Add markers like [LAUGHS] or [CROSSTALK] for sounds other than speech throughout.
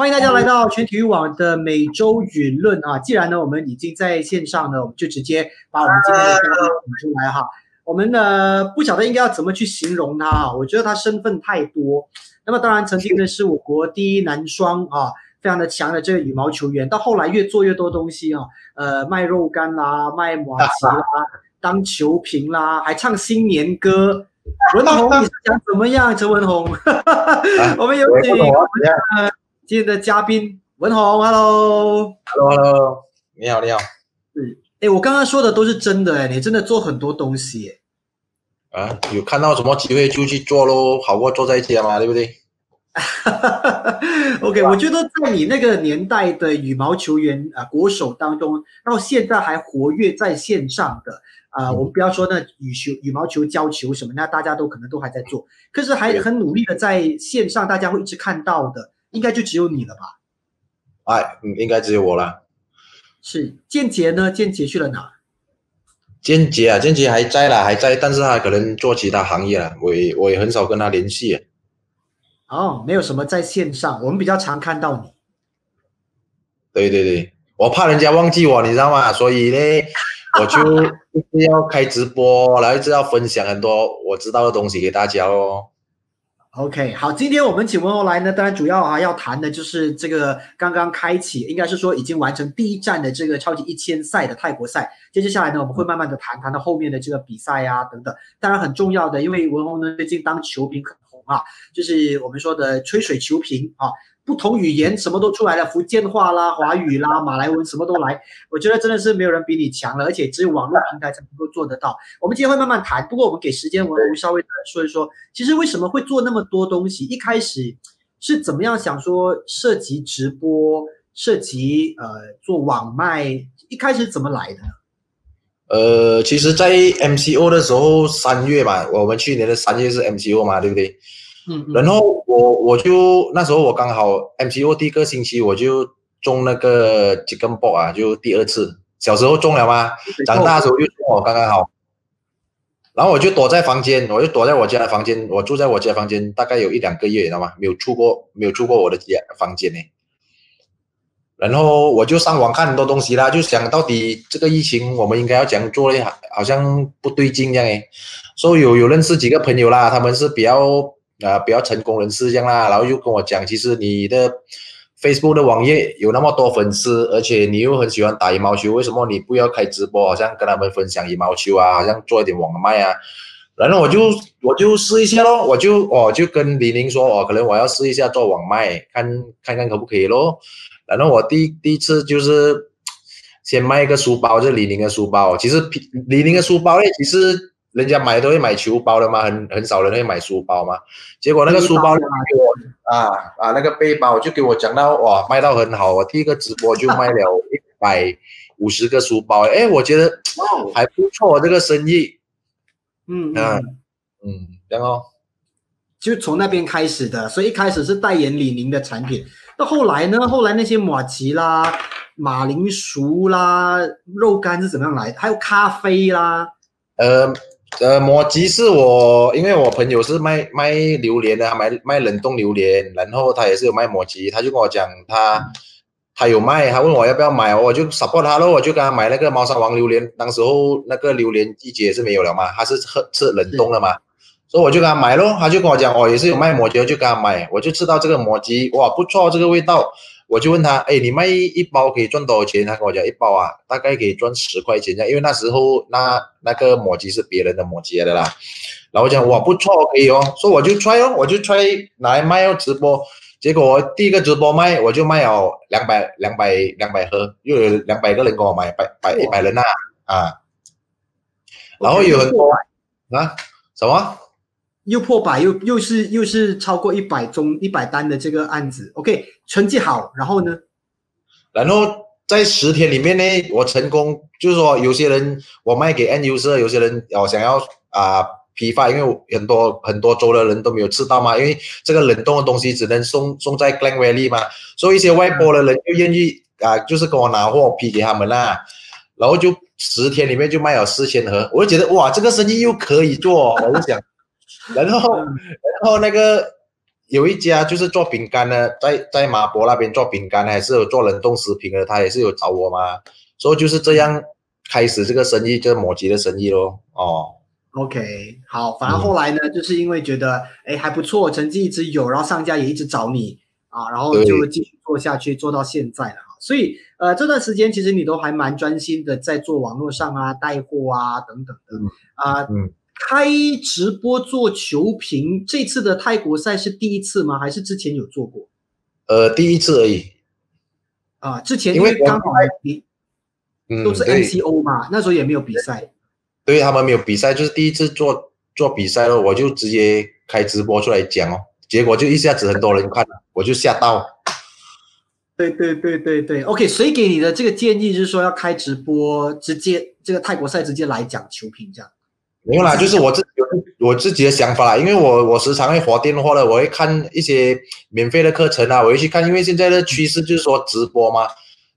欢迎大家来到全体育网的每周舆论啊！既然呢我们已经在线上呢，我们就直接把我们今天的嘉宾请出来哈。我们呢不晓得应该要怎么去形容他啊，我觉得他身份太多。那么当然曾经呢是我国第一男双啊，非常的强的这个羽毛球员，到后来越做越多东西啊，呃卖肉干啦，卖马吉啦，[LAUGHS] 当球评啦，还唱新年歌。文宏，你是想怎么样？陈文宏，[LAUGHS] 我们有请今天的嘉宾文宏，Hello，Hello，你好，你好。嗯，哎，我刚刚说的都是真的，哎，你真的做很多东西，哎。啊，有看到什么机会就去做喽，好过坐在家嘛，对不对？[LAUGHS] OK，我觉得在你那个年代的羽毛球员啊，国手当中，到现在还活跃在线上的啊，我们不要说那羽球、羽毛球教球什么，那大家都可能都还在做，可是还很努力的在线上，大家会一直看到的，应该就只有你了吧？哎，应该只有我了。是建杰呢？建杰去了哪？建杰啊，建杰还在啦，还在，但是他可能做其他行业了，我也我也很少跟他联系。哦，没有什么在线上，我们比较常看到你。对对对，我怕人家忘记我，你知道吗？所以呢，我就 [LAUGHS] 一直要开直播，然后一直要分享很多我知道的东西给大家哦。OK，好，今天我们请文红来呢，当然主要啊要谈的就是这个刚刚开启，应该是说已经完成第一站的这个超级一千赛的泰国赛。接接下来呢，我们会慢慢的谈谈到后面的这个比赛啊等等。当然很重要的，因为文宏呢最近当球评很红啊，就是我们说的吹水球评啊。不同语言什么都出来了，福建话啦、华语啦、马来文什么都来，我觉得真的是没有人比你强了，而且只有网络平台才能够做得到。我们今天会慢慢谈，不过我们给时间文文稍微的说一说，其实为什么会做那么多东西？一开始是怎么样想说涉及直播、涉及呃做网卖，一开始怎么来的？呃，其实，在 MCO 的时候，三月吧，我们去年的三月是 MCO 嘛，对不对？嗯，然后我我就那时候我刚好 MCO 第一个星期我就中那个几根 ball 啊，就第二次，小时候中了吗？长大时候又中我刚刚好，然后我就躲在房间，我就躲在我家的房间，我住在我家房间大概有一两个月，你知道吗？没有出过，没有出过我的家房间呢。然后我就上网看很多东西啦，就想到底这个疫情我们应该要怎样做嘞？好像不对劲这样诶。所以有有认识几个朋友啦，他们是比较。啊，比较成功人士这样啦，然后又跟我讲，其实你的 Facebook 的网页有那么多粉丝，而且你又很喜欢打羽毛球，为什么你不要开直播，好像跟他们分享羽毛球啊，好像做一点网卖啊？然后我就我就试一下咯，我就我就跟李宁说，哦，可能我要试一下做网卖，看看看可不可以咯。然后我第第一次就是先卖一个书包，就李宁的书包，其实李宁的书包诶，其实。人家买都会买球包的嘛，很很少人会买书包嘛。结果那个书包给我。啊啊那个背包就给我讲到哇卖到很好，我第一个直播就卖了 [LAUGHS] 一百五十个书包，哎，我觉得还不错这个生意。嗯嗯。嗯，然后就从那边开始的，所以一开始是代言李宁的产品，到后来呢，后来那些马奇啦、马铃薯啦、肉干是怎么样来？的？还有咖啡啦，呃。呃，摩吉是我，因为我朋友是卖卖榴莲的，卖卖冷冻榴莲，然后他也是有卖摩吉，他就跟我讲，他他有卖，他问我要不要买，我就 support 他咯，我就给他买那个猫山王榴莲，当时候那个榴莲季节是没有了嘛，他是喝吃冷冻的嘛，所以我就给他买咯，他就跟我讲，哦，也是有卖摩吉，就给他买，我就吃到这个摩吉，哇，不错，这个味道。我就问他，哎，你卖一包可以赚多少钱？他跟我讲，一包啊，大概可以赚十块钱这样。因为那时候那那个抹机是别人的抹机的啦。然后我讲，我，不错，可以哦。说我就 try 哦，我就 try 拿来卖哦，直播。结果我第一个直播卖，我就卖了两百两百两百盒，又有两百个人跟我买，百百一百人呐啊。然后有很多啊，什么？又破百，又又是又是超过一百宗一百单的这个案子，OK，成绩好，然后呢？然后在十天里面呢，我成功，就是说有些人我卖给 N user，有些人哦想要啊批发，因为很多很多州的人都没有吃到嘛，因为这个冷冻的东西只能送送在 Glen Valley 嘛，所以一些外国的人就愿意啊，就是跟我拿货批给他们啦，然后就十天里面就卖了四千盒，我就觉得哇，这个生意又可以做，我就想。[LAUGHS] 然后，然后那个有一家就是做饼干的，在在马博那边做饼干，还是有做冷冻食品的，他也是有找我嘛，所以就是这样开始这个生意，就是摩吉的生意咯。哦，OK，好，反正后来呢，就是因为觉得哎还不错，成绩一直有，然后商家也一直找你啊，然后就继续做下去，做到现在了。所以呃这段时间其实你都还蛮专心的在做网络上啊带货啊等等的啊。嗯。开直播做球评，这次的泰国赛是第一次吗？还是之前有做过？呃，第一次而已。啊，之前因为刚好你都是 MCO 嘛，那时候也没有比赛。对他们没有比赛，就是第一次做做比赛了，我就直接开直播出来讲哦，结果就一下子很多人看，[LAUGHS] 我就吓到。对对对对对，OK，谁给你的这个建议就是说要开直播，直接这个泰国赛直接来讲球评这样？没有啦，就是我自己我自己的想法啦，因为我我时常会划电话的，我会看一些免费的课程啊，我会去看，因为现在的趋势就是说直播嘛，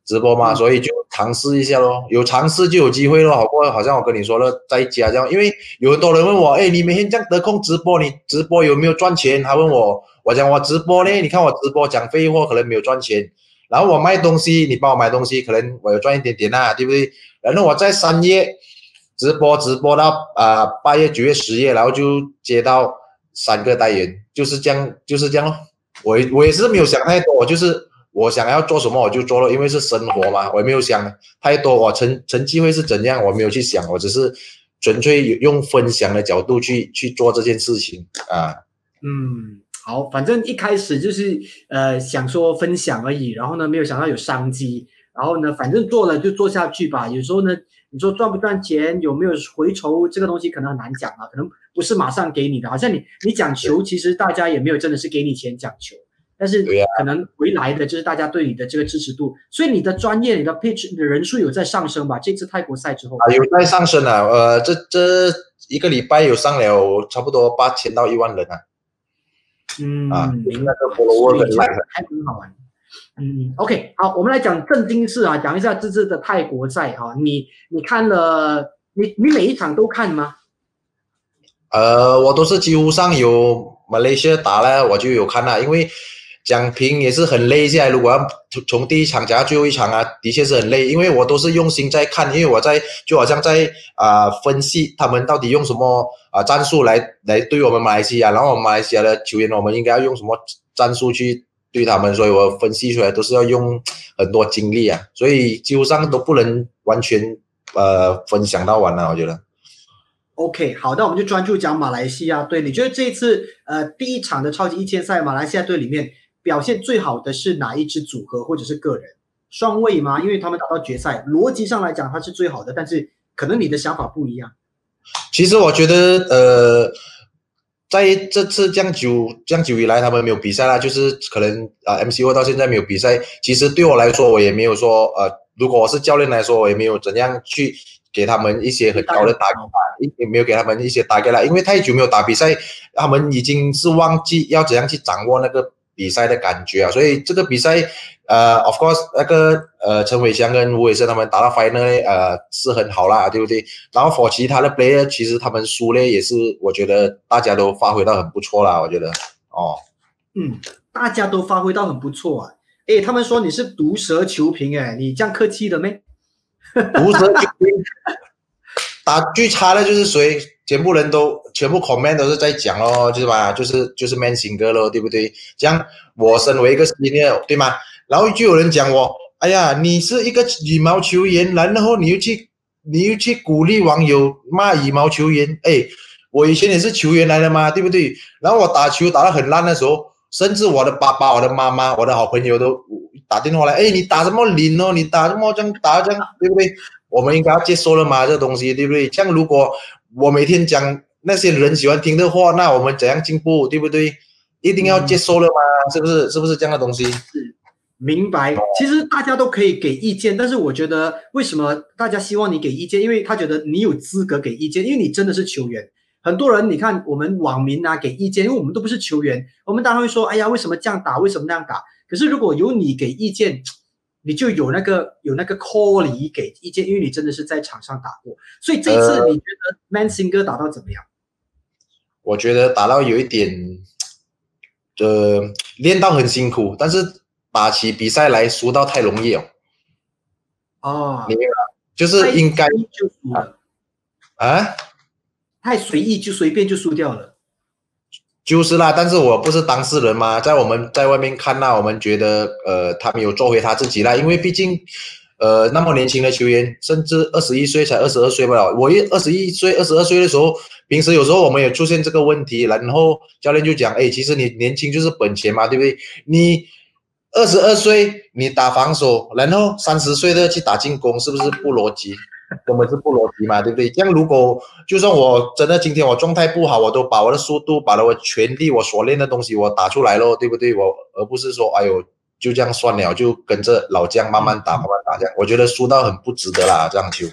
直播嘛，所以就尝试一下咯，有尝试就有机会咯，好过好像我跟你说了，在家这样，因为有很多人问我，哎，你每天这样得空直播，你直播有没有赚钱？他问我，我讲我直播呢，你看我直播讲废话可能没有赚钱，然后我卖东西，你帮我买东西，可能我有赚一点点呐，对不对？然后我在三月。直播直播到啊八月九月十月，然后就接到三个代言，就是这样就是这样咯。我我也是没有想太多，我就是我想要做什么我就做了，因为是生活嘛，我也没有想太多。我成成绩会是怎样，我没有去想，我只是纯粹用分享的角度去去做这件事情啊。嗯，好，反正一开始就是呃想说分享而已，然后呢没有想到有商机，然后呢反正做了就做下去吧。有时候呢。你说赚不赚钱，有没有回酬？这个东西可能很难讲啊，可能不是马上给你的。好像你你讲球，其实大家也没有真的是给你钱讲球，但是可能回来的就是大家对你的这个支持度。所以你的专业，你的 pitch 的人数有在上升吧？这次泰国赛之后啊，有在上升啊。呃，这这一个礼拜有上了差不多八千到一万人啊。嗯，啊，那个 follower 还很好玩。嗯，OK，好，我们来讲正经事啊，讲一下这次的泰国赛哈。你你看了，你你每一场都看吗？呃，我都是几乎上有马来西亚打了，我就有看了，因为讲评也是很累现在。如果要从从第一场讲到最后一场啊，的确是很累，因为我都是用心在看，因为我在就好像在啊分析他们到底用什么啊战术来来对我们马来西亚，然后马来西亚的球员，我们应该要用什么战术去。对他们，所以我分析出来都是要用很多精力啊，所以几乎上都不能完全呃分享到完了，我觉得。OK，好，那我们就专注讲马来西亚队。你觉得这一次呃第一场的超级一千赛，马来西亚队里面表现最好的是哪一支组合或者是个人？双位吗？因为他们打到决赛，逻辑上来讲他是最好的，但是可能你的想法不一样。其实我觉得呃。在这次这样久这样久以来，他们没有比赛啦，就是可能啊，MCO 到现在没有比赛。其实对我来说，我也没有说呃，如果我是教练来说，我也没有怎样去给他们一些很高的打法，也没有给他们一些打给了，因为太久没有打比赛，他们已经是忘记要怎样去掌握那个。比赛的感觉啊，所以这个比赛，呃，of course，那个呃，陈伟翔跟吴伟生他们打到 final，呃，是很好啦，对不对？然后 for 其他的 player，其实他们输呢，也是我觉得大家都发挥到很不错啦，我觉得，哦，嗯，大家都发挥到很不错啊，哎，他们说你是毒舌球评，哎，你这样客气的没？[LAUGHS] 毒舌球评，打最差的就是谁？全部人都全部 comment 都是在讲哦，就是吧，就是就是 man 型哥咯，对不对？这样我身为一个 senior，对吗？然后就有人讲我，哎呀，你是一个羽毛球员，然后你又去你又去鼓励网友骂羽毛球员，哎，我以前也是球员来的嘛，对不对？然后我打球打得很烂的时候，甚至我的爸爸、我的妈妈、我的好朋友都打电话来，哎，你打什么零哦？你打什么这样打这样，对不对？我们应该要接受了吗，这东西，对不对？像如果我每天讲那些人喜欢听的话，那我们怎样进步，对不对？一定要接受了吗？是不是？是不是这样的东西？是，明白。其实大家都可以给意见，但是我觉得为什么大家希望你给意见？因为他觉得你有资格给意见，因为你真的是球员。很多人你看我们网民啊给意见，因为我们都不是球员，我们当然会说，哎呀，为什么这样打？为什么那样打？可是如果有你给意见。你就有那个有那个 call 里给意见，因为你真的是在场上打过，所以这一次你觉得 Man Singer 打到怎么样？我觉得打到有一点呃练到很辛苦，但是打起比赛来输到太容易哦。哦，明白？就是应该就输了啊，太随意就随便就输掉了。就是啦，但是我不是当事人嘛，在我们在外面看那，我们觉得呃他没有做回他自己啦，因为毕竟呃那么年轻的球员，甚至二十一岁才二十二岁不了，我一二十一岁二十二岁的时候，平时有时候我们也出现这个问题，然后教练就讲，哎，其实你年轻就是本钱嘛，对不对？你二十二岁你打防守，然后三十岁的去打进攻，是不是不逻辑？根本是不逻辑嘛，对不对？这样如果就算我真的今天我状态不好，我都把我的速度，把我全力我所练的东西我打出来咯，对不对？我而不是说哎呦就这样算了，就跟着老将慢慢打，慢慢打这样，我觉得输到很不值得啦，这样就。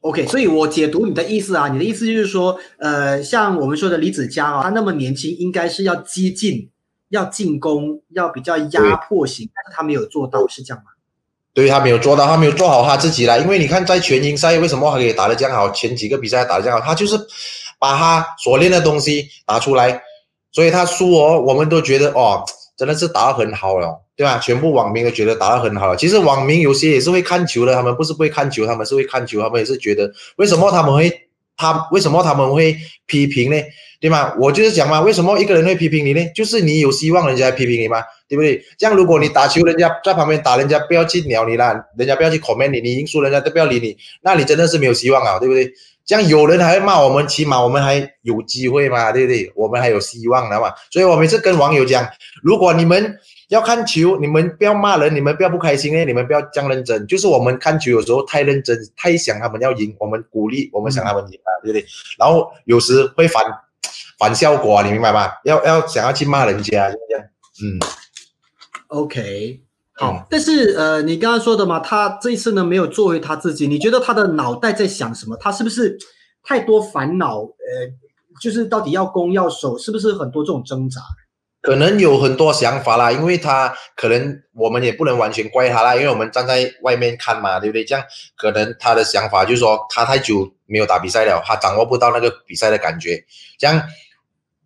OK，所以我解读你的意思啊，你的意思就是说，呃，像我们说的李子嘉啊，他那么年轻，应该是要激进、要进攻、要比较压迫型，但是他没有做到，是这样吗？对他没有做到，他没有做好他自己啦。因为你看，在全英赛为什么他可以打得这样好？前几个比赛打得这样好，他就是把他所练的东西打出来，所以他输哦，我们都觉得哦，真的是打得很好了，对吧？全部网民都觉得打得很好了。其实网民有些也是会看球的，他们不是不会看球，他们是会看球，他们也是觉得为什么他们会他为什么他们会批评呢？对吗？我就是讲嘛，为什么一个人会批评你呢？就是你有希望人家批评你吗？对不对？这样如果你打球，人家在旁边打，人家不要去鸟你啦，人家不要去 comment 你，你赢输人家都不要理你，那你真的是没有希望啊，对不对？这样有人还会骂我们，起码我们还有机会嘛，对不对？我们还有希望的嘛。所以我每次跟网友讲，如果你们要看球，你们不要骂人，你们不要不开心呢，你们不要这样认真。就是我们看球有时候太认真，太想他们要赢，我们鼓励，我们想他们赢啊，对不对？然后有时会反。反效果，你明白吗？要要想要去骂人家，就这样。嗯，OK，好。但是呃，你刚刚说的嘛，他这一次呢没有做回他自己，你觉得他的脑袋在想什么？他是不是太多烦恼？呃，就是到底要攻要守，是不是很多这种挣扎？可能有很多想法啦，因为他可能我们也不能完全怪他啦，因为我们站在外面看嘛，对不对？这样可能他的想法就是说，他太久没有打比赛了，他掌握不到那个比赛的感觉，这样。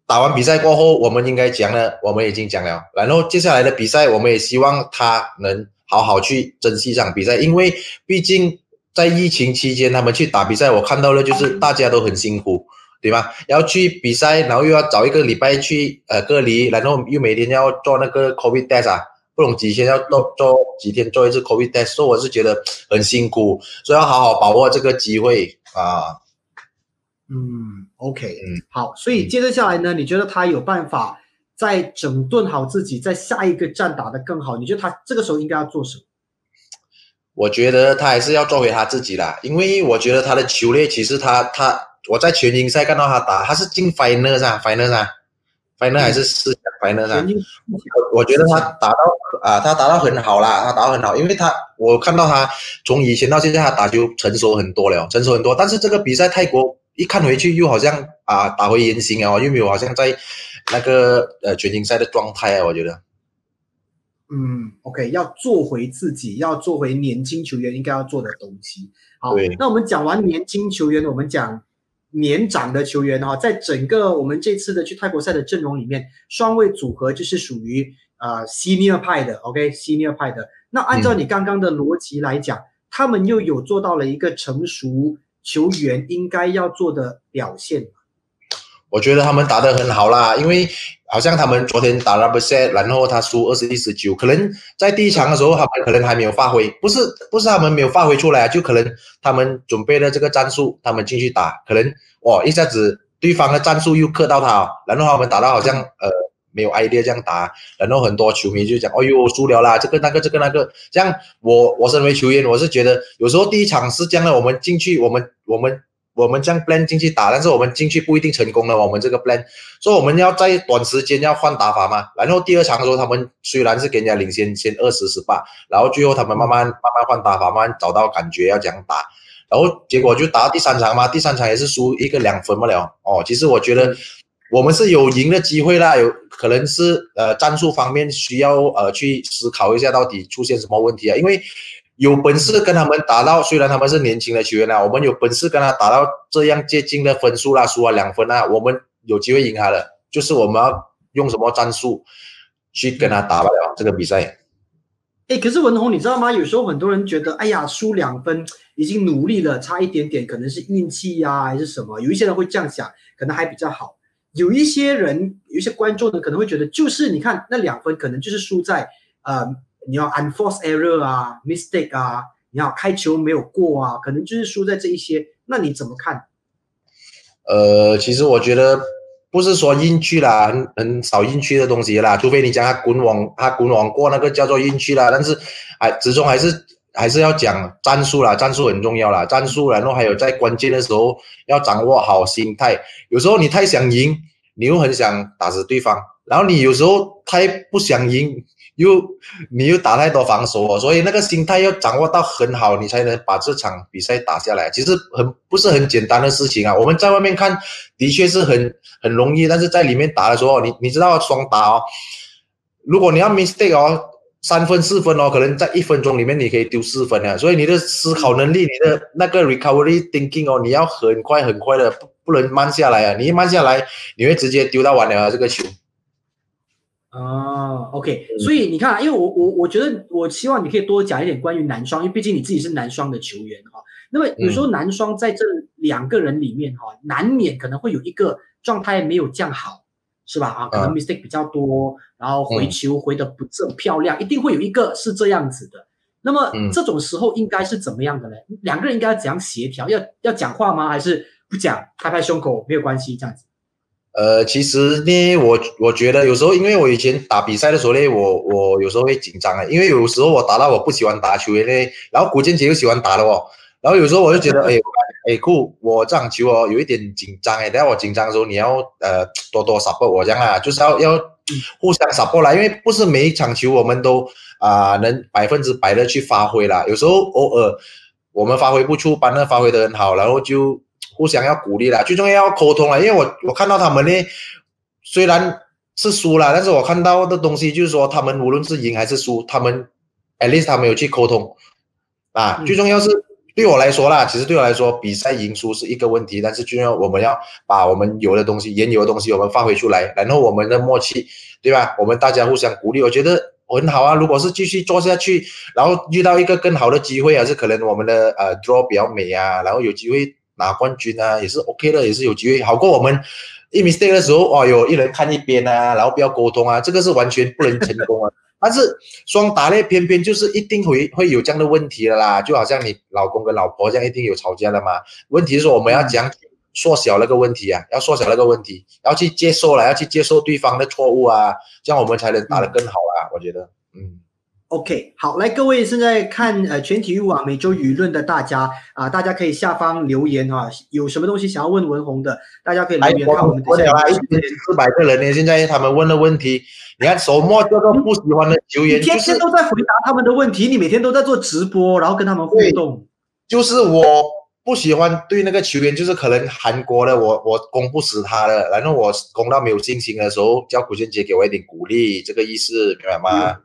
打完比赛过后，我们应该讲了，我们已经讲了。然后接下来的比赛，我们也希望他能好好去珍惜这场比赛，因为毕竟在疫情期间，他们去打比赛，我看到了就是大家都很辛苦，对吧？要去比赛，然后又要找一个礼拜去呃隔离，然后又每天要做那个 COVID test 啊，不懂几天要做做几天做一次 COVID test，所以我是觉得很辛苦，所以要好好把握这个机会啊。嗯，OK，嗯，好，所以接着下来呢，你觉得他有办法再整顿好自己，在下一个站打得更好？你觉得他这个时候应该要做什么？我觉得他还是要做回他自己啦，因为我觉得他的球类其实他他我在全英赛看到他打，他是进 final 啊，final 啊，final 还是四强 final 啊？我觉得他打到啊，他打到很好啦，他打到很好，因为他我看到他从以前到现在他打球成熟很多了，成熟很多，但是这个比赛泰国。一看回去又好像啊打回原形啊，又没有好像在那个呃全英赛的状态啊，我觉得。嗯，OK，要做回自己，要做回年轻球员应该要做的东西。好，那我们讲完年轻球员，我们讲年长的球员哈，在整个我们这次的去泰国赛的阵容里面，双位组合就是属于呃 senior 派的，OK，senior 派的。那按照你刚刚的逻辑来讲，他们又有做到了一个成熟。球员应该要做的表现，我觉得他们打得很好啦，因为好像他们昨天打了不赛，然后他输二十一十九，可能在第一场的时候他们可能还没有发挥，不是不是他们没有发挥出来，就可能他们准备了这个战术，他们进去打，可能哇一下子对方的战术又克到他，然后他们打到好像呃。没有 idea 这样打，然后很多球迷就讲：“哎呦，输了啦！这个那个这个那个。”这样，我我身为球员，我是觉得有时候第一场是这样的，我们进去，我们我们我们这样 plan 进去打，但是我们进去不一定成功了。我们这个 plan，所以我们要在短时间要换打法嘛。然后第二场的时候，他们虽然是给人家领先先二十十八，然后最后他们慢慢慢慢换打法，慢慢找到感觉要这样打，然后结果就打到第三场嘛，第三场也是输一个两分不了。哦，其实我觉得。我们是有赢的机会啦，有可能是呃战术方面需要呃去思考一下到底出现什么问题啊？因为有本事跟他们打到，虽然他们是年轻的球员啊，我们有本事跟他打到这样接近的分数啦，输了两分啊，我们有机会赢他的，就是我们要用什么战术去跟他打不了这个比赛。哎，可是文宏，你知道吗？有时候很多人觉得，哎呀，输两分已经努力了，差一点点，可能是运气呀，还是什么？有一些人会这样想，可能还比较好。有一些人，有一些观众呢，可能会觉得，就是你看那两分，可能就是输在呃，你要 UNFORCE error 啊，mistake 啊，你要开球没有过啊，可能就是输在这一些。那你怎么看？呃，其实我觉得。不是说运气啦，很很少运气的东西啦，除非你讲他滚网，他滚网过那个叫做运气啦。但是，还始终还是还是要讲战术啦，战术很重要啦，战术。然后还有在关键的时候要掌握好心态。有时候你太想赢，你又很想打死对方，然后你有时候太不想赢。又你又打太多防守哦，所以那个心态要掌握到很好，你才能把这场比赛打下来。其实很不是很简单的事情啊。我们在外面看的确是很很容易，但是在里面打的时候，你你知道双打哦，如果你要 mistake 哦，三分四分哦，可能在一分钟里面你可以丢四分啊。所以你的思考能力，你的那个 recovery thinking 哦，你要很快很快的，不不能慢下来啊。你一慢下来，你会直接丢到完了啊这个球。哦，OK，所以你看，因为我我我觉得，我希望你可以多讲一点关于男双，因为毕竟你自己是男双的球员哈。那么有时候男双在这两个人里面哈，难免可能会有一个状态没有降好，是吧？啊，可能 mistake 比较多，然后回球回的不这么漂亮，一定会有一个是这样子的。那么这种时候应该是怎么样的呢？两个人应该怎样协调？要要讲话吗？还是不讲，拍拍胸口没有关系这样子？呃，其实呢，我我觉得有时候，因为我以前打比赛的时候呢，我我有时候会紧张啊，因为有时候我打到我不喜欢打球员呢，然后古建杰又喜欢打的哦，然后有时候我就觉得，哎哎酷，我这场球哦有一点紧张哎，等下我紧张的时候你要呃多多 support 我这样啊，就是要要互相 support 啦，因为不是每一场球我们都啊能百分之百的去发挥啦，有时候偶尔我们发挥不出，班的发挥的很好，然后就。互相要鼓励啦，最重要要沟通啦！因为我我看到他们呢，虽然是输了，但是我看到的东西就是说，他们无论是赢还是输，他们 at least 他们有去沟通啊。最重要是对我来说啦，其实对我来说，比赛赢输是一个问题，但是最重要我们要把我们有的东西、原有的东西我们发挥出来，然后我们的默契，对吧？我们大家互相鼓励，我觉得很好啊。如果是继续做下去，然后遇到一个更好的机会，还是可能我们的呃 draw 比较美啊，然后有机会。拿冠军啊，也是 OK 的，也是有机会，好过我们一 mistake 的时候，哦，有一人看一边啊，然后不要沟通啊，这个是完全不能成功啊。[LAUGHS] 但是双打呢，偏偏就是一定会会有这样的问题的啦，就好像你老公跟老婆这样，一定有吵架的嘛。问题是说我们要讲缩小那个问题啊，要缩小那个问题，要去接受了，要去接受对方的错误啊，这样我们才能打得更好啊。我觉得，嗯。OK，好，来各位现在看呃全体育网每周舆论的大家啊，大家可以下方留言啊，有什么东西想要问文红的，大家可以留言看我们的。一千四百个人呢，现在他们问的问题，你看什么叫做不喜欢的球员？天天都在回答他们的问题，你每天都在做直播，然后跟他们互动。就是我不喜欢对那个球员，就是可能韩国的我我攻不死他的，然后我攻到没有信心的时候，叫古俊杰给我一点鼓励，这个意思明白吗？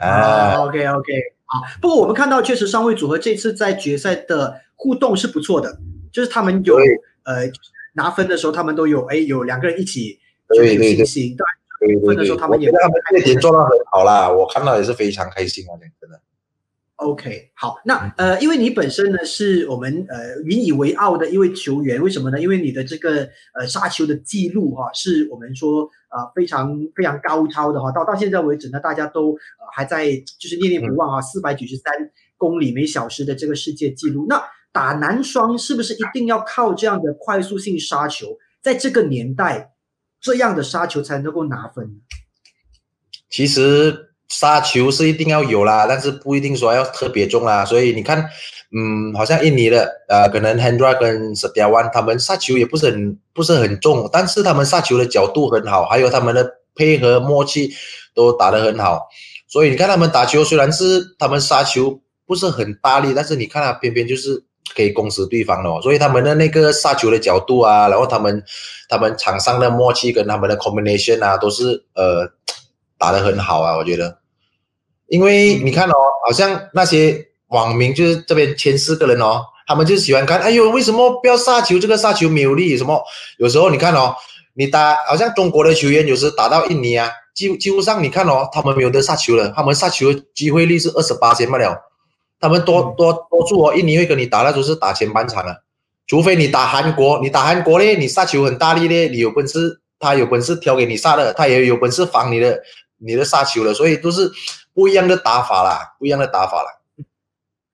啊，OK OK，好。不过我们看到，确实上位组合这次在决赛的互动是不错的，就是他们有呃拿分的时候，他们都有哎有两个人一起就有信心。对分的时候，他们也他们这点做到很好啦，我看到也是非常开心啊，真的。OK，好，那呃，因为你本身呢是我们呃引以为傲的一位球员，为什么呢？因为你的这个呃杀球的记录哈，是我们说呃非常非常高超的哈，到到现在为止呢，大家都呃还在就是念念不忘啊，四百九十三公里每小时的这个世界纪录。那打男双是不是一定要靠这样的快速性杀球？在这个年代，这样的杀球才能够拿分？其实。杀球是一定要有啦，但是不一定说要特别重啦。所以你看，嗯，好像印尼的，呃，可能 Hendra 跟 Setiawan 他们杀球也不是很不是很重，但是他们杀球的角度很好，还有他们的配合默契都打得很好。所以你看他们打球，虽然是他们杀球不是很大力，但是你看他偏偏就是可以攻死对方的。所以他们的那个杀球的角度啊，然后他们他们场上的默契跟他们的 combination 啊，都是呃。打得很好啊，我觉得，因为你看哦，好像那些网民就是这边前四个人哦，他们就喜欢看，哎呦，为什么不要杀球？这个杀球没有力什么？有时候你看哦，你打好像中国的球员有时打到印尼啊，几几乎上你看哦，他们没有得杀球了，他们杀球机会率是二十八先不了，他们多多多数哦，印尼会跟你打那都是打前半场了，除非你打韩国，你打韩国嘞，你杀球很大力嘞，你有本事，他有本事挑给你杀的，他也有本事防你的你的杀球了，所以都是不一样的打法啦，不一样的打法啦。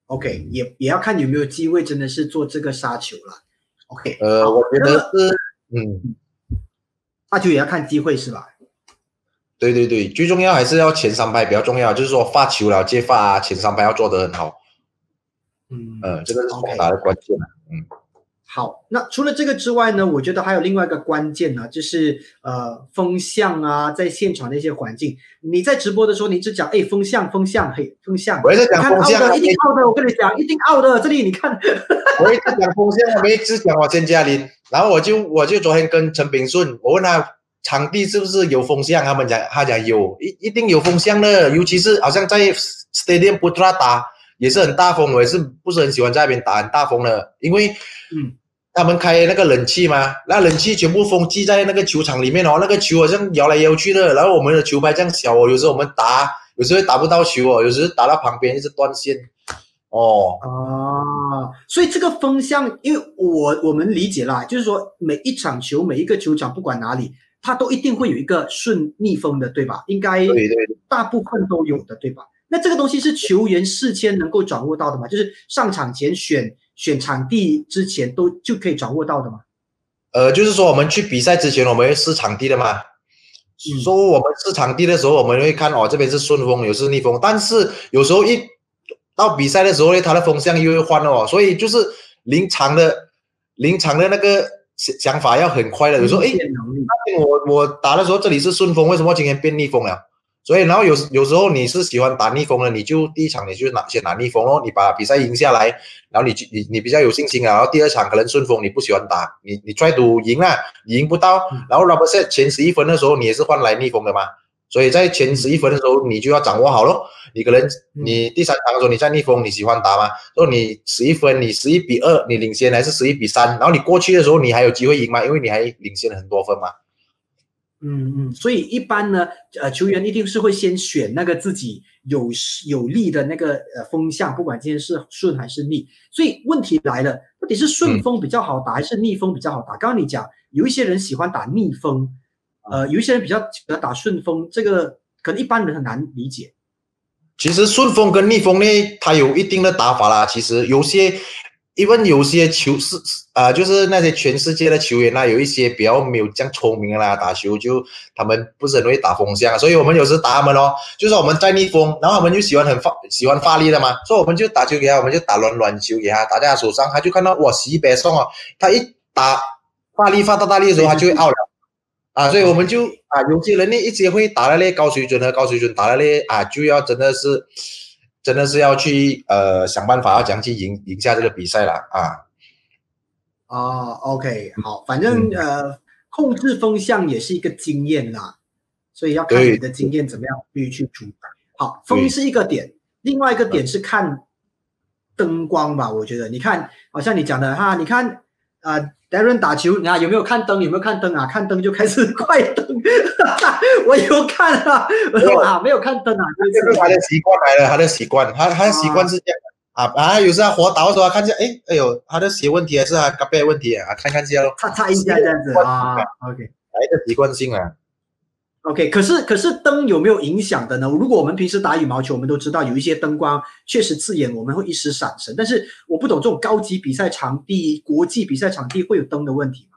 OK，也也要看有没有机会，真的是做这个杀球了。OK，呃，我觉得是，嗯，杀球也要看机会是吧？对对对，最重要还是要前三拍比较重要，就是说发球了接发啊，前三拍要做得很好。嗯，呃，这个是很大的关键嗯。好，那除了这个之外呢？我觉得还有另外一个关键呢，就是呃风向啊，在现场的一些环境。你在直播的时候，你只讲哎风向风向嘿风向，我在讲风向，一定傲的，我跟你讲一定傲的。这里你看，[LAUGHS] 我一直讲风向，我一直讲我先嘉林，然后我就我就昨天跟陈炳顺，我问他场地是不是有风向，他们讲他讲有一一定有风向的，尤其是好像在 Stadium Putra 打也是很大风，我也是不是很喜欢在那边打很大风的，因为嗯。他们开那个冷气吗？那冷气全部封积在那个球场里面哦，那个球好像摇来摇去的。然后我们的球拍这样小哦，有时候我们打，有时候打不到球哦，有时候打到旁边一直断线。哦啊，所以这个风向，因为我我们理解啦，就是说每一场球，每一个球场，不管哪里，它都一定会有一个顺逆风的，对吧？应该对对，大部分都有的，对吧？那这个东西是球员事先能够掌握到的嘛？就是上场前选。选场地之前都就可以掌握到的吗？呃，就是说我们去比赛之前，我们会试场地的嘛。说我们试场地的时候，我们会看哦，这边是顺风，有是逆风。但是有时候一到比赛的时候呢，它的风向又会换了哦，所以就是临场的临场的那个想想法要很快的。有时候哎，我我打的时候这里是顺风，为什么今天变逆风了？所以，然后有有时候你是喜欢打逆风的，你就第一场你就拿先拿逆风哦，你把比赛赢下来，然后你你你比较有信心啊，然后第二场可能顺风，你不喜欢打，你你 try to 赢啊，赢不到，然后 rubber set 前十一分的时候，你也是换来逆风的嘛，所以在前十一分的时候，你就要掌握好咯。你可能你第三场的时候你在逆风，你喜欢打吗？说你十一分，你十一比二你领先还是十一比三，然后你过去的时候你还有机会赢吗？因为你还领先了很多分嘛。嗯嗯，所以一般呢，呃，球员一定是会先选那个自己有有利的那个呃风向，不管今天是顺还是逆。所以问题来了，到底是顺风比较好打，还是逆风比较好打？刚刚你讲有一些人喜欢打逆风，呃，有一些人比较喜欢打顺风，这个可能一般人很难理解。其实顺风跟逆风呢，它有一定的打法啦。其实有些。因为有些球是啊，就是那些全世界的球员啦，有一些比较没有这样聪明啦，打球就他们不是很容易打风向，所以我们有时打他们哦，就是我们在逆风，然后他们就喜欢很发喜欢发力的嘛，所以我们就打球给他，我们就打软软球给他，打在他手上，他就看到哇西北送哦，他一打发力发到大力的时候，他就会 out 了啊，所以我们就啊，有些人呢一直会打了那高水准和高水准打了那啊，就要真的是。真的是要去呃想办法要怎样去赢赢下这个比赛了啊！哦，OK，好，反正呃控制风向也是一个经验啦，所以要看你的经验怎么样去去主导。好，风是一个点，另外一个点是看灯光吧，我觉得你看，好像你讲的哈，你看啊。，Darren 打球，你看有没有看灯？有没有看灯啊？看灯就开始 [LAUGHS] 快灯，[LAUGHS] 我有看啊。我说 [LAUGHS] 啊，没有看灯啊，这是他的习惯来了，他的习惯，他他的习惯是这样啊啊，有时候他活倒的时候看一下，哎哎呦，他的鞋问题还是他胳膊问题啊？看看下咯，擦擦一下这样子啊。OK，来一个习惯性啊。OK，可是可是灯有没有影响的呢？如果我们平时打羽毛球，我们都知道有一些灯光确实刺眼，我们会一时闪神。但是我不懂这种高级比赛场地、国际比赛场地会有灯的问题吗？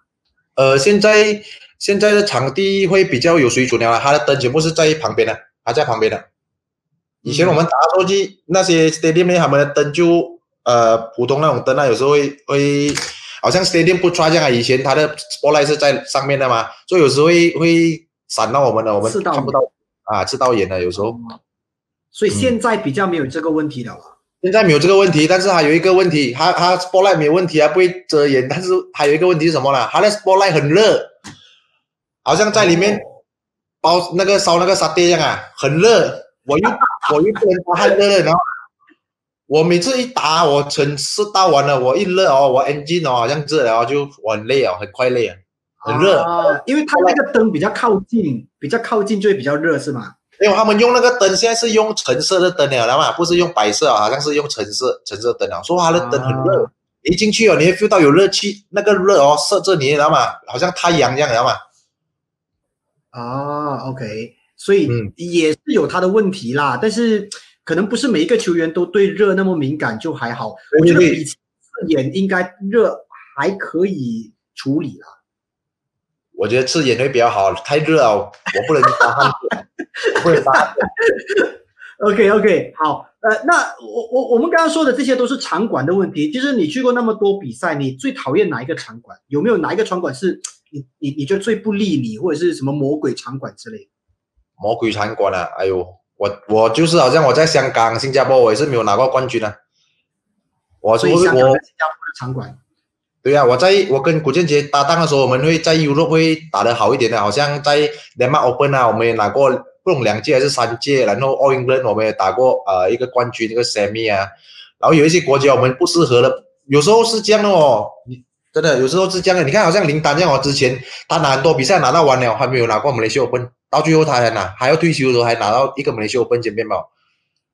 呃，现在现在的场地会比较有水准了，它的灯全部是在旁边的，它在旁边的。以前我们打手机那些 stadium 他们的灯就呃普通那种灯啊，有时候会会好像 stadium 不穿这样啊，以前它的 spotlight 是在上面的嘛，所以有时候会会。闪到我们了，我们看不到啊，刺到眼了，有时候。所以现在比较没有这个问题了。现在没有这个问题，但是还有一个问题，它它 spotlight 没有问题啊，不会遮眼，但是还有一个问题是什么呢？它的 spotlight 很热，好像在里面包那个烧那个沙爹一样啊，很热。我又 [LAUGHS] 我又不能打太热了，然后我每次一打，我城市打完了，我一热哦，我 engine 哦好像热了，就我很累哦，很快累啊。很热，啊因为它那个灯比较靠近，比较靠近就会比较热，是吗？因为他们用那个灯现在是用橙色的灯了，知道吗？不是用白色啊，好像是用橙色橙色灯啊。说它的灯很热，一进去哦，你会 feel 到有热气，那个热哦，射着你，知道吗？好像太阳一样，知道吗？啊，OK，所以也是有它的问题啦，但是可能不是每一个球员都对热那么敏感，就还好。我觉得比刺眼应该热还可以处理啦。我觉得刺眼会比较好，太热了，我不能打。[LAUGHS] 不会打。OK OK，好，呃，那我我我们刚刚说的这些都是场馆的问题，就是你去过那么多比赛，你最讨厌哪一个场馆？有没有哪一个场馆是你你你觉得最不利你，或者是什么魔鬼场馆之类？魔鬼场馆啊！哎呦，我我就是好像我在香港、新加坡，我也是没有拿过冠军啊。我是我新加坡的场馆。对呀，我在我跟古建杰搭档的时候，我们会在 Europe 会打得好一点的，好像在 l e m a Open 啊，我们也拿过不懂两届还是三届，然后 All England 我们也打过呃一个冠军，一个 Semi 啊，然后有一些国家我们不适合的，有时候是这样的哦，你真的有时候是这样的，你看好像林丹这样哦，之前他拿很多比赛拿到完了，还没有拿过 Malaysia Open，到最后他还拿，还要退休的时候还拿到一个 Malaysia Open 前面嘛，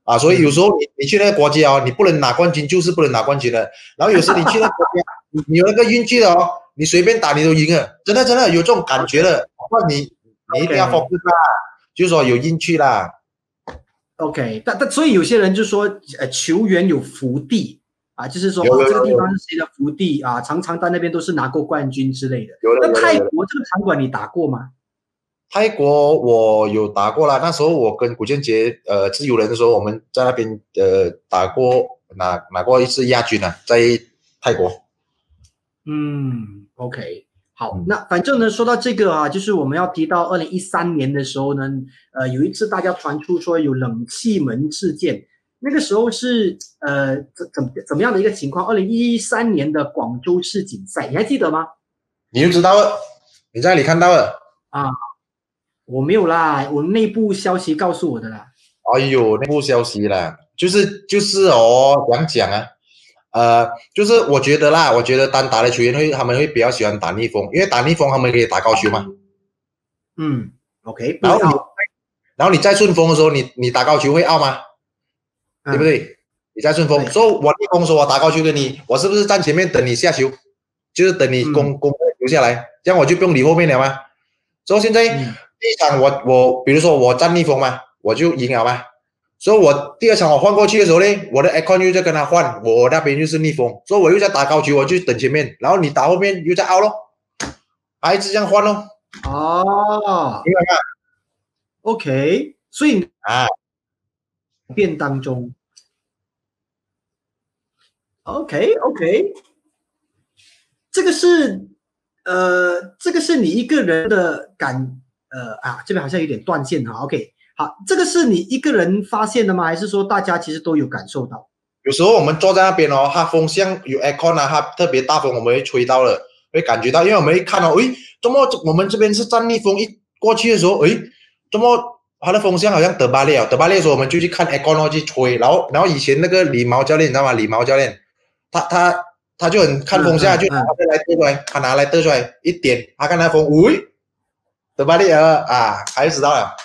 啊，所以有时候你你去那个国家哦，你不能拿冠军就是不能拿冠军的，然后有时你去那国家。[LAUGHS] 你你有那个运气的哦，你随便打你都赢了，真的真的有这种感觉的。那你你一定要 focus 啦，就是说有运气啦。OK，但但所以有些人就说，呃，球员有福地啊，就是说哦，这个地方是谁的福地啊？常常在那边都是拿过冠军之类的。那泰国这个场馆你打过吗？泰国我有打过啦，那时候我跟古建杰呃自由人的时候，我们在那边呃打过拿拿过一次亚军啊，在泰国。嗯，OK，好，那反正呢，说到这个啊，就是我们要提到二零一三年的时候呢，呃，有一次大家传出说有冷气门事件，那个时候是呃怎怎怎么样的一个情况？二零一三年的广州世锦赛，你还记得吗？你就知道了，你在那里看到了？啊，我没有啦，我内部消息告诉我的啦。哎呦，内部消息啦，就是就是哦，讲讲啊。呃，就是我觉得啦，我觉得单打的球员会，他们会比较喜欢打逆风，因为打逆风他们可以打高球嘛。嗯，OK。然后你，然后你在顺风的时候，你你打高球会傲吗？对不对？你在顺风，说我逆风，说我打高球给你，我是不是站前面等你下球？就是等你攻攻留下来，这样我就不用理后面了吗？所以现在第一场我我比如说我占逆风嘛，我就赢了嘛。所以我第二场我换过去的时候呢，我的 icon 又在跟他换，我那边又是逆风，所以我又在打高球，我就等前面，然后你打后面又在凹咯，还是这样换咯。哦，明白吗？OK，所以啊，变当中，OK OK，这个是呃，这个是你一个人的感呃啊，这边好像有点断线哈，OK。好，这个是你一个人发现的吗？还是说大家其实都有感受到？有时候我们坐在那边哦，它风向有 aircon 啊，它特别大风，我们会吹到了，会感觉到，因为我们一看哦，诶，怎么我们这边是站逆风，一过去的时候，诶，怎么它的风向好像德巴列啊？德巴列的时候，我们就去看 aircon 去吹，然后然后以前那个李毛教练你知道吗？李毛教练，他他他就很看风向，就拿来对出来，他拿来对出来一点，他看那风，喂，德巴列尔啊，他就知道了。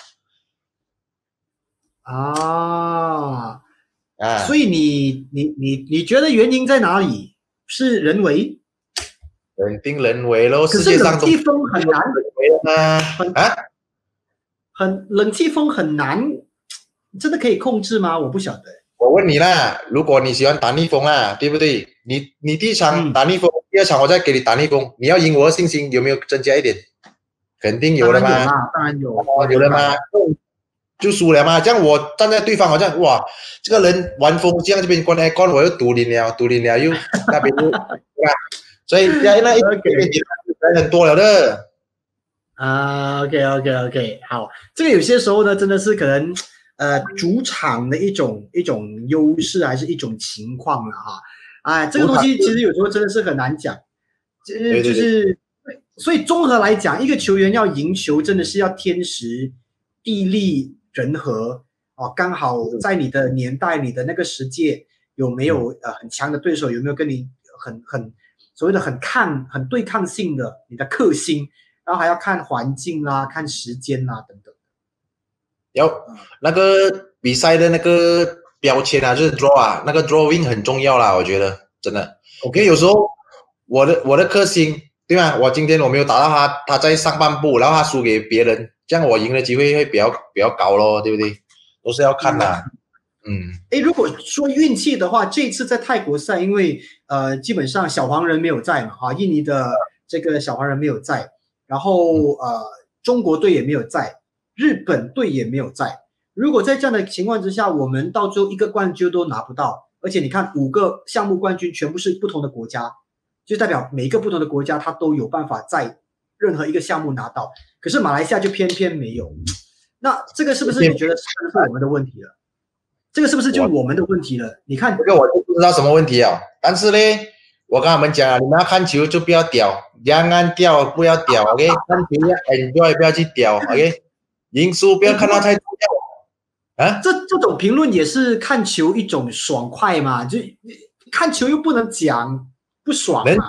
啊，啊，所以你你你你觉得原因在哪里？是人为？肯定人为喽。可是冷气风很难，很啊，很冷气风很难，真的可以控制吗？我不晓得。我问你啦，如果你喜欢打逆风啊，对不对？你你第一场打逆风，第二场我再给你打逆风，你要赢我的信心有没有增加一点？肯定有了吗？当然有，有了吗？就输了嘛，这样我站在对方好像哇，这个人玩风向这边关来关，我又独领了，独领了又那边又，[LAUGHS] 所以在那一边人很多了的。啊，OK OK OK，好，这个有些时候呢，真的是可能呃主场的一种一种优势，还是一种情况了哈。哎，这个东西其实有时候真的是很难讲，就是就是，所以综合来讲，一个球员要赢球，真的是要天时地利。人和哦，刚好在你的年代、你的那个时界，有没有呃很强的对手？有没有跟你很很所谓的很抗、很对抗性的你的克星，然后还要看环境啦、看时间啦等等。要那个比赛的那个标签啊，就是 draw 啊，那个 drawing 很重要啦，我觉得真的。OK，有时候我的我的克星，对吗？我今天我没有打到他，他在上半部，然后他输给别人，这样我赢的机会会比较比较高咯，对不对？都是要看的。嗯，哎，如果说运气的话，这次在泰国赛，因为呃，基本上小黄人没有在嘛，哈，印尼的这个小黄人没有在，然后呃，中国队也没有在，日本队也没有在。如果在这样的情况之下，我们到最后一个冠军都拿不到，而且你看五个项目冠军全部是不同的国家，就代表每一个不同的国家它都有办法在任何一个项目拿到，可是马来西亚就偏偏没有。那这个是不是你觉得是不是我们的问题了？这个是不是就我们的问题了？你看这个我就不知道什么问题啊。但是呢，我跟他们讲啊，你们要看球就不要屌，两岸屌不要屌，OK？看球要 enjoy，不要去屌，OK？赢输不要看到太重要啊。这这种评论也是看球一种爽快嘛？就看球又不能讲不爽，能讲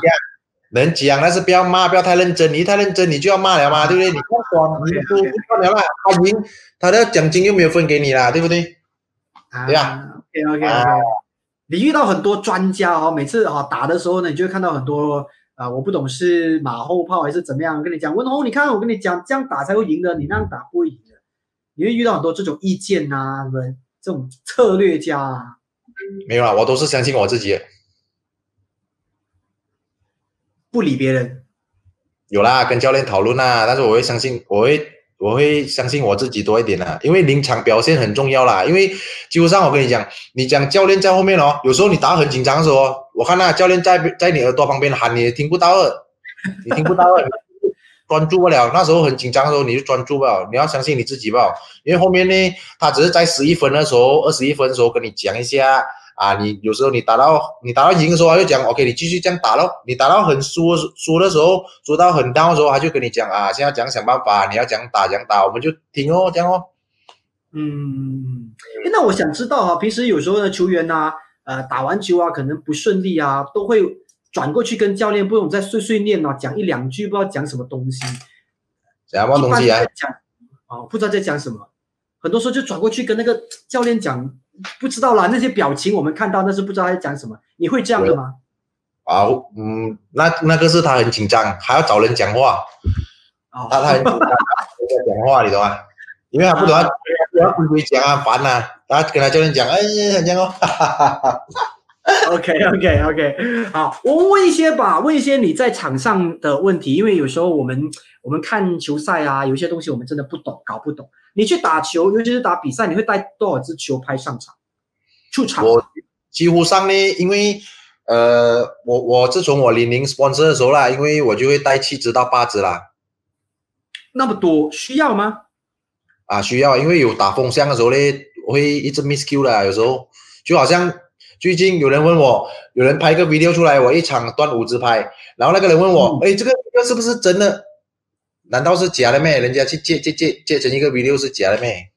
能讲，但是不要骂，不要太认真。你太认真，你就要骂了嘛，对不对？你不爽，你不不了嘛。他赢，他的奖金又没有分给你啦，对不对？对呀，OK OK OK，你遇到很多专家哦，每次啊打的时候呢，你就会看到很多啊，我不懂是马后炮还是怎么样，跟你讲，文宏，你看我跟你讲，这样打才会赢的，你那样打不会赢的。你会遇到很多这种意见呐，什么这种策略家。啊。没有啊，我都是相信我自己，不理别人。有啦，跟教练讨论啦，但是我会相信，我会。我会相信我自己多一点啦，因为临场表现很重要啦。因为基本上我跟你讲，你讲教练在后面哦，有时候你打很紧张的时候，我看那教练在在你耳朵旁边喊，你也听不到的，你听不到的，[LAUGHS] 专注不了。那时候很紧张的时候，你就专注不了。你要相信你自己吧，因为后面呢，他只是在十一分的时候、二十一分的时候跟你讲一下。啊，你有时候你打到你打到赢的时候，他就讲 OK，你继续这样打咯。你打到很输输的时候，输到很高的时候，他就跟你讲啊，现在讲想办法，你要讲打讲打，我们就听哦，这样哦。嗯，那我想知道哈，平时有时候的球员呐，呃，打完球啊，可能不顺利啊，都会转过去跟教练不用再碎碎念啊，讲一两句，不知道讲什么东西。讲什么东西啊？讲哦，不知道在讲什么，很多时候就转过去跟那个教练讲。不知道啦，那些表情我们看到，那是不知道他在讲什么。你会这样的吗？啊，嗯，那那个是他很紧张，还要找人讲话。哦，他他很紧张，讲话你懂吗？因为他不懂，不要跟谁讲啊，烦呐。他跟他教练讲，哎，很讲哦。[LAUGHS] OK OK OK，好，我问一些吧，问一些你在场上的问题，因为有时候我们我们看球赛啊，有些东西我们真的不懂，搞不懂。你去打球，尤其是打比赛，你会带多少支球拍上场？出场？我几乎上呢，因为呃，我我自从我领零 sponsor 的时候啦，因为我就会带七支到八支啦。那么多需要吗？啊，需要，因为有打风向的时候呢，我会一直 miss Q 的，有时候就好像最近有人问我，有人拍个 video 出来，我一场断五支拍，然后那个人问我，哎，这个这个是不是真的？难道是假的咩？人家去借借借借成一个 video 是假的咩？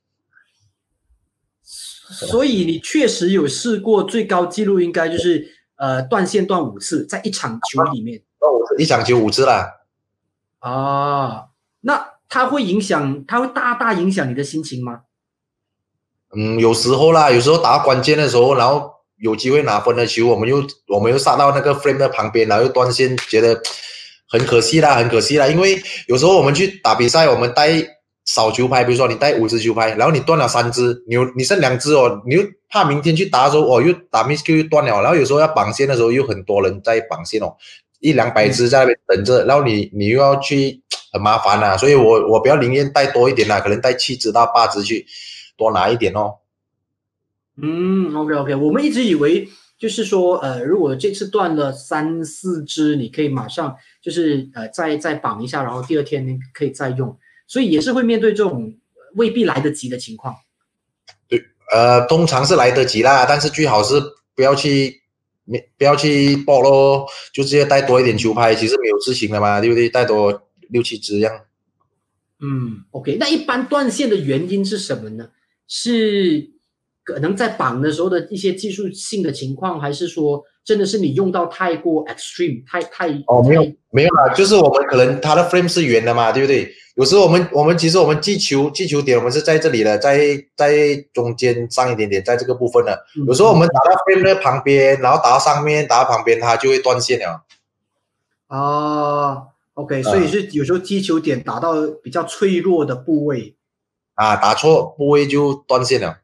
所以你确实有试过最高记录，应该就是呃断线断五次，在一场球里面。一场球五次啦。啊，那它会影响，它会大大影响你的心情吗？嗯，有时候啦，有时候打关键的时候，然后有机会拿分的球，我们又我们又杀到那个 frame 的旁边，然后又断线，觉得。很可惜啦，很可惜啦，因为有时候我们去打比赛，我们带少球拍，比如说你带五支球拍，然后你断了三支，你你剩两支哦，你又怕明天去打的时候哦又打 miss Q 又断了，然后有时候要绑线的时候又很多人在绑线哦，一两百支在那边等着，然后你你又要去很麻烦呐，所以我我比较宁愿带多一点啦，可能带七支到八支去多拿一点哦。嗯，OK OK，我们一直以为。就是说，呃，如果这次断了三四支，你可以马上就是呃再再绑一下，然后第二天呢可以再用，所以也是会面对这种未必来得及的情况。对，呃，通常是来得及啦，但是最好是不要去不要去爆咯，就直接带多一点球拍，其实没有事情的嘛，对不对？带多六七支这样。嗯，OK，那一般断线的原因是什么呢？是可能在绑的时候的一些技术性的情况，还是说真的是你用到太过 extreme，太太哦没有没有啦，就是我们可能它的 frame 是圆的嘛，对不对？有时候我们我们其实我们击球击球点我们是在这里的，在在中间上一点点，在这个部分的。有时候我们打到 frame 的旁边，然后打到上面，打到旁边，它就会断线了。啊，OK，所以是有时候击球点打到比较脆弱的部位，啊，打错部位就断线了。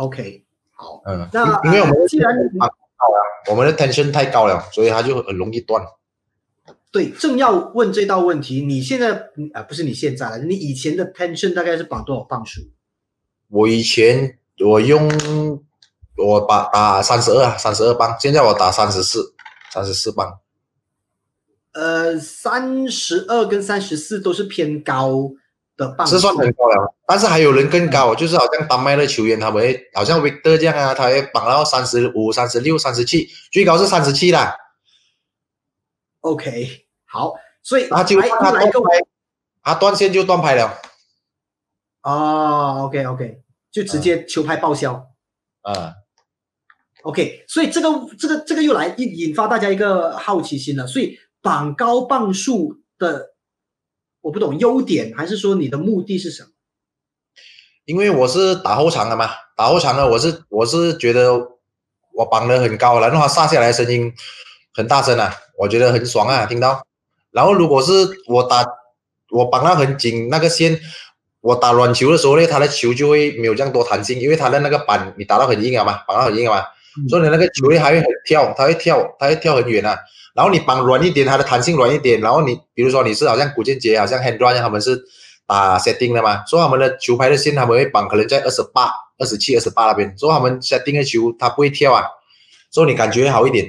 OK，好，嗯，那因为我们既然高了，我们的 tension 太高了，所以它就很容易断。对，正要问这道问题。你现在啊，不是你现在了，你以前的 tension 大概是绑多少磅数？我以前我用我把打三十二，三十二磅，现在我打三十四，三十四磅。呃，三十二跟三十四都是偏高是算很高了。但是还有人更高，就是好像丹麦的球员，他们会好像维德这样啊，他会绑到三十五、三十六、三十七，最高是三十七啦。OK，好，所以他就他断拍，他断线就断拍了。哦，OK OK，就直接球拍报销。啊，OK，所以这个这个这个又来引引发大家一个好奇心了。所以绑高磅数的，我不懂优点，还是说你的目的是什么？因为我是打后场的嘛，打后场的我是我是觉得我绑的很高，然后它杀下来声音很大声啊。我觉得很爽啊，听到。然后如果是我打，我绑到很紧那个线，我打软球的时候呢，他的球就会没有这样多弹性，因为他的那个板你打到很硬了嘛，绑到很硬了嘛，所以你那个球呢还会很跳，它会跳，它会跳很远啊。然后你绑软一点，它的弹性软一点。然后你比如说你是好像古建杰，好像 hand run，他们是打 setting 的嘛，所以他们的球拍的线他们会绑可能在二十八、二十七、二十八那边，所以他们 setting 的球它不会跳啊，所以你感觉好一点。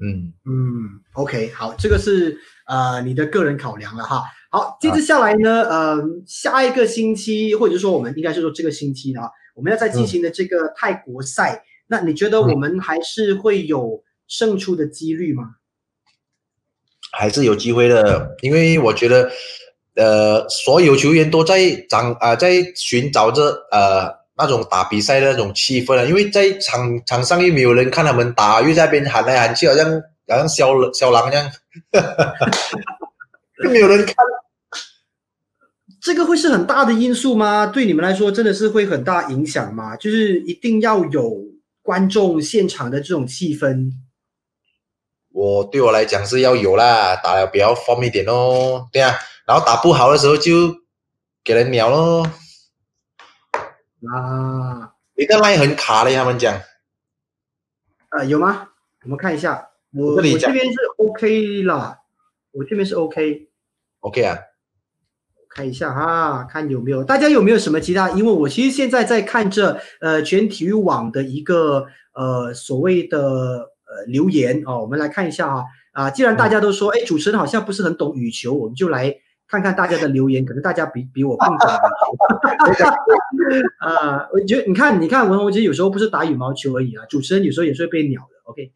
嗯嗯，OK，好，这个是呃你的个人考量了哈。好，接着下来呢，呃，下一个星期或者说我们应该是说这个星期呢，我们要再进行的这个泰国赛，那你觉得我们还是会有胜出的几率吗？还是有机会的，因为我觉得呃所有球员都在长啊在寻找着呃。那种打比赛的那种气氛啊，因为在场场上又没有人看他们打，又在边喊来喊去，好像好像小小狼一样，[LAUGHS] 又没有人看，这个会是很大的因素吗？对你们来说，真的是会很大影响吗？就是一定要有观众现场的这种气氛。我对我来讲是要有啦，打的比较疯一点哦，对啊，然后打不好的时候就给人秒咯。啊，你的 line 很卡嘞，他们讲。啊，有吗？我们看一下，我我这边是 OK 啦，我这边是 OK。OK 啊，看一下哈，看有没有大家有没有什么其他？因为我其实现在在看这呃全体育网的一个呃所谓的呃留言哦，我们来看一下啊啊，既然大家都说哎主持人好像不是很懂羽球，我们就来。看看大家的留言，可能大家比比我更懂。[LAUGHS] 啊，我觉得你看，你看文宏其实有时候不是打羽毛球而已啊，主持人有时候也是会被鸟的。[LAUGHS] OK，OK，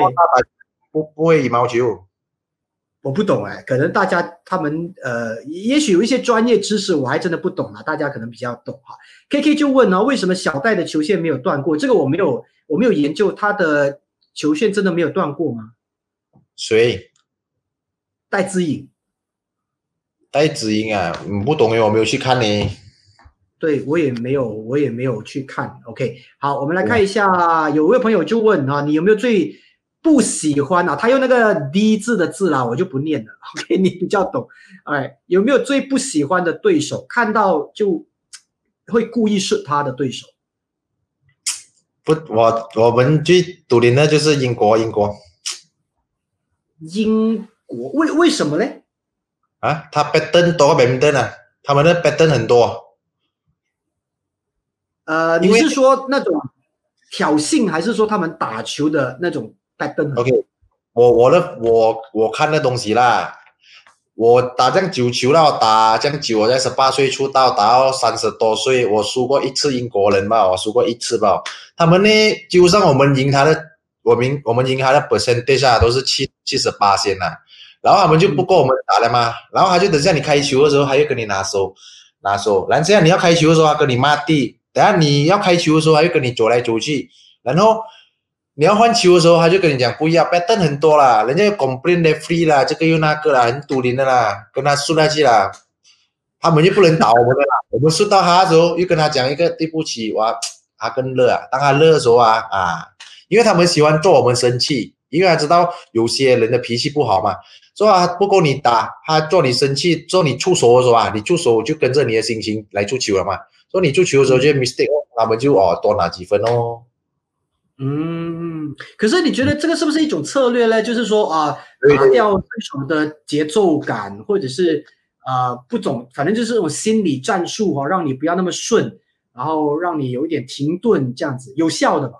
[LAUGHS] 不不会羽毛球，我不懂哎，可能大家他们呃，也许有一些专业知识我还真的不懂啊，大家可能比较懂哈。KK 就问呢，为什么小戴的球线没有断过？这个我没有，我没有研究他的球线真的没有断过吗？谁？戴资颖，戴资颖啊，你不懂哟，我没有去看呢。对我也没有，我也没有去看。OK，好，我们来看一下，有位朋友就问啊，你有没有最不喜欢啊？他用那个 D 字的字啦，我就不念了。[LAUGHS] OK，你比较懂。哎，有没有最不喜欢的对手？看到就会故意是他的对手？不，我我们最笃定的就是英国，英国，英。国为为什么呢？啊，他 pattern 多个 pattern 啊，他们的 pattern 很多。呃，你是说那种挑衅，还是说他们打球的那种 pattern？OK，我我的我我看的东西啦，我打这样九球了，打这样久，我在十八岁出道，打到三十多岁，我输过一次英国人吧，我输过一次吧。他们呢，就算我们赢他的，我们我们赢他的 percentage 啊，都是七七十八先呐。然后他们就不够我们打了嘛，然后他就等下你开球的时候，他又跟你拿手，拿手。然后这样你要开球的时候，他跟你骂地；等下你要开球的时候，他就跟你走来走去。然后你要换球的时候，他就跟你讲不要，pattern 很多啦，人家 complain the free 啦，这个又那个啦，很堵人的啦，跟他说下去啦。他们就不能打我们的啦。我们说到他的时候，又跟他讲一个对不起，哇，他更乐啊。当他乐的时候啊啊，因为他们喜欢做我们生气，因为他知道有些人的脾气不好嘛。说啊，不够你打，他做你生气，做你出手的时候啊，你出手就跟着你的心情来出球了嘛。说你出球的时候就 mistake，他们就哦多拿几分哦。嗯，可是你觉得这个是不是一种策略呢？就是说啊，打掉对手的节奏感，或者是啊不总，反正就是这种心理战术哈，让你不要那么顺，然后让你有一点停顿，这样子有效的吧？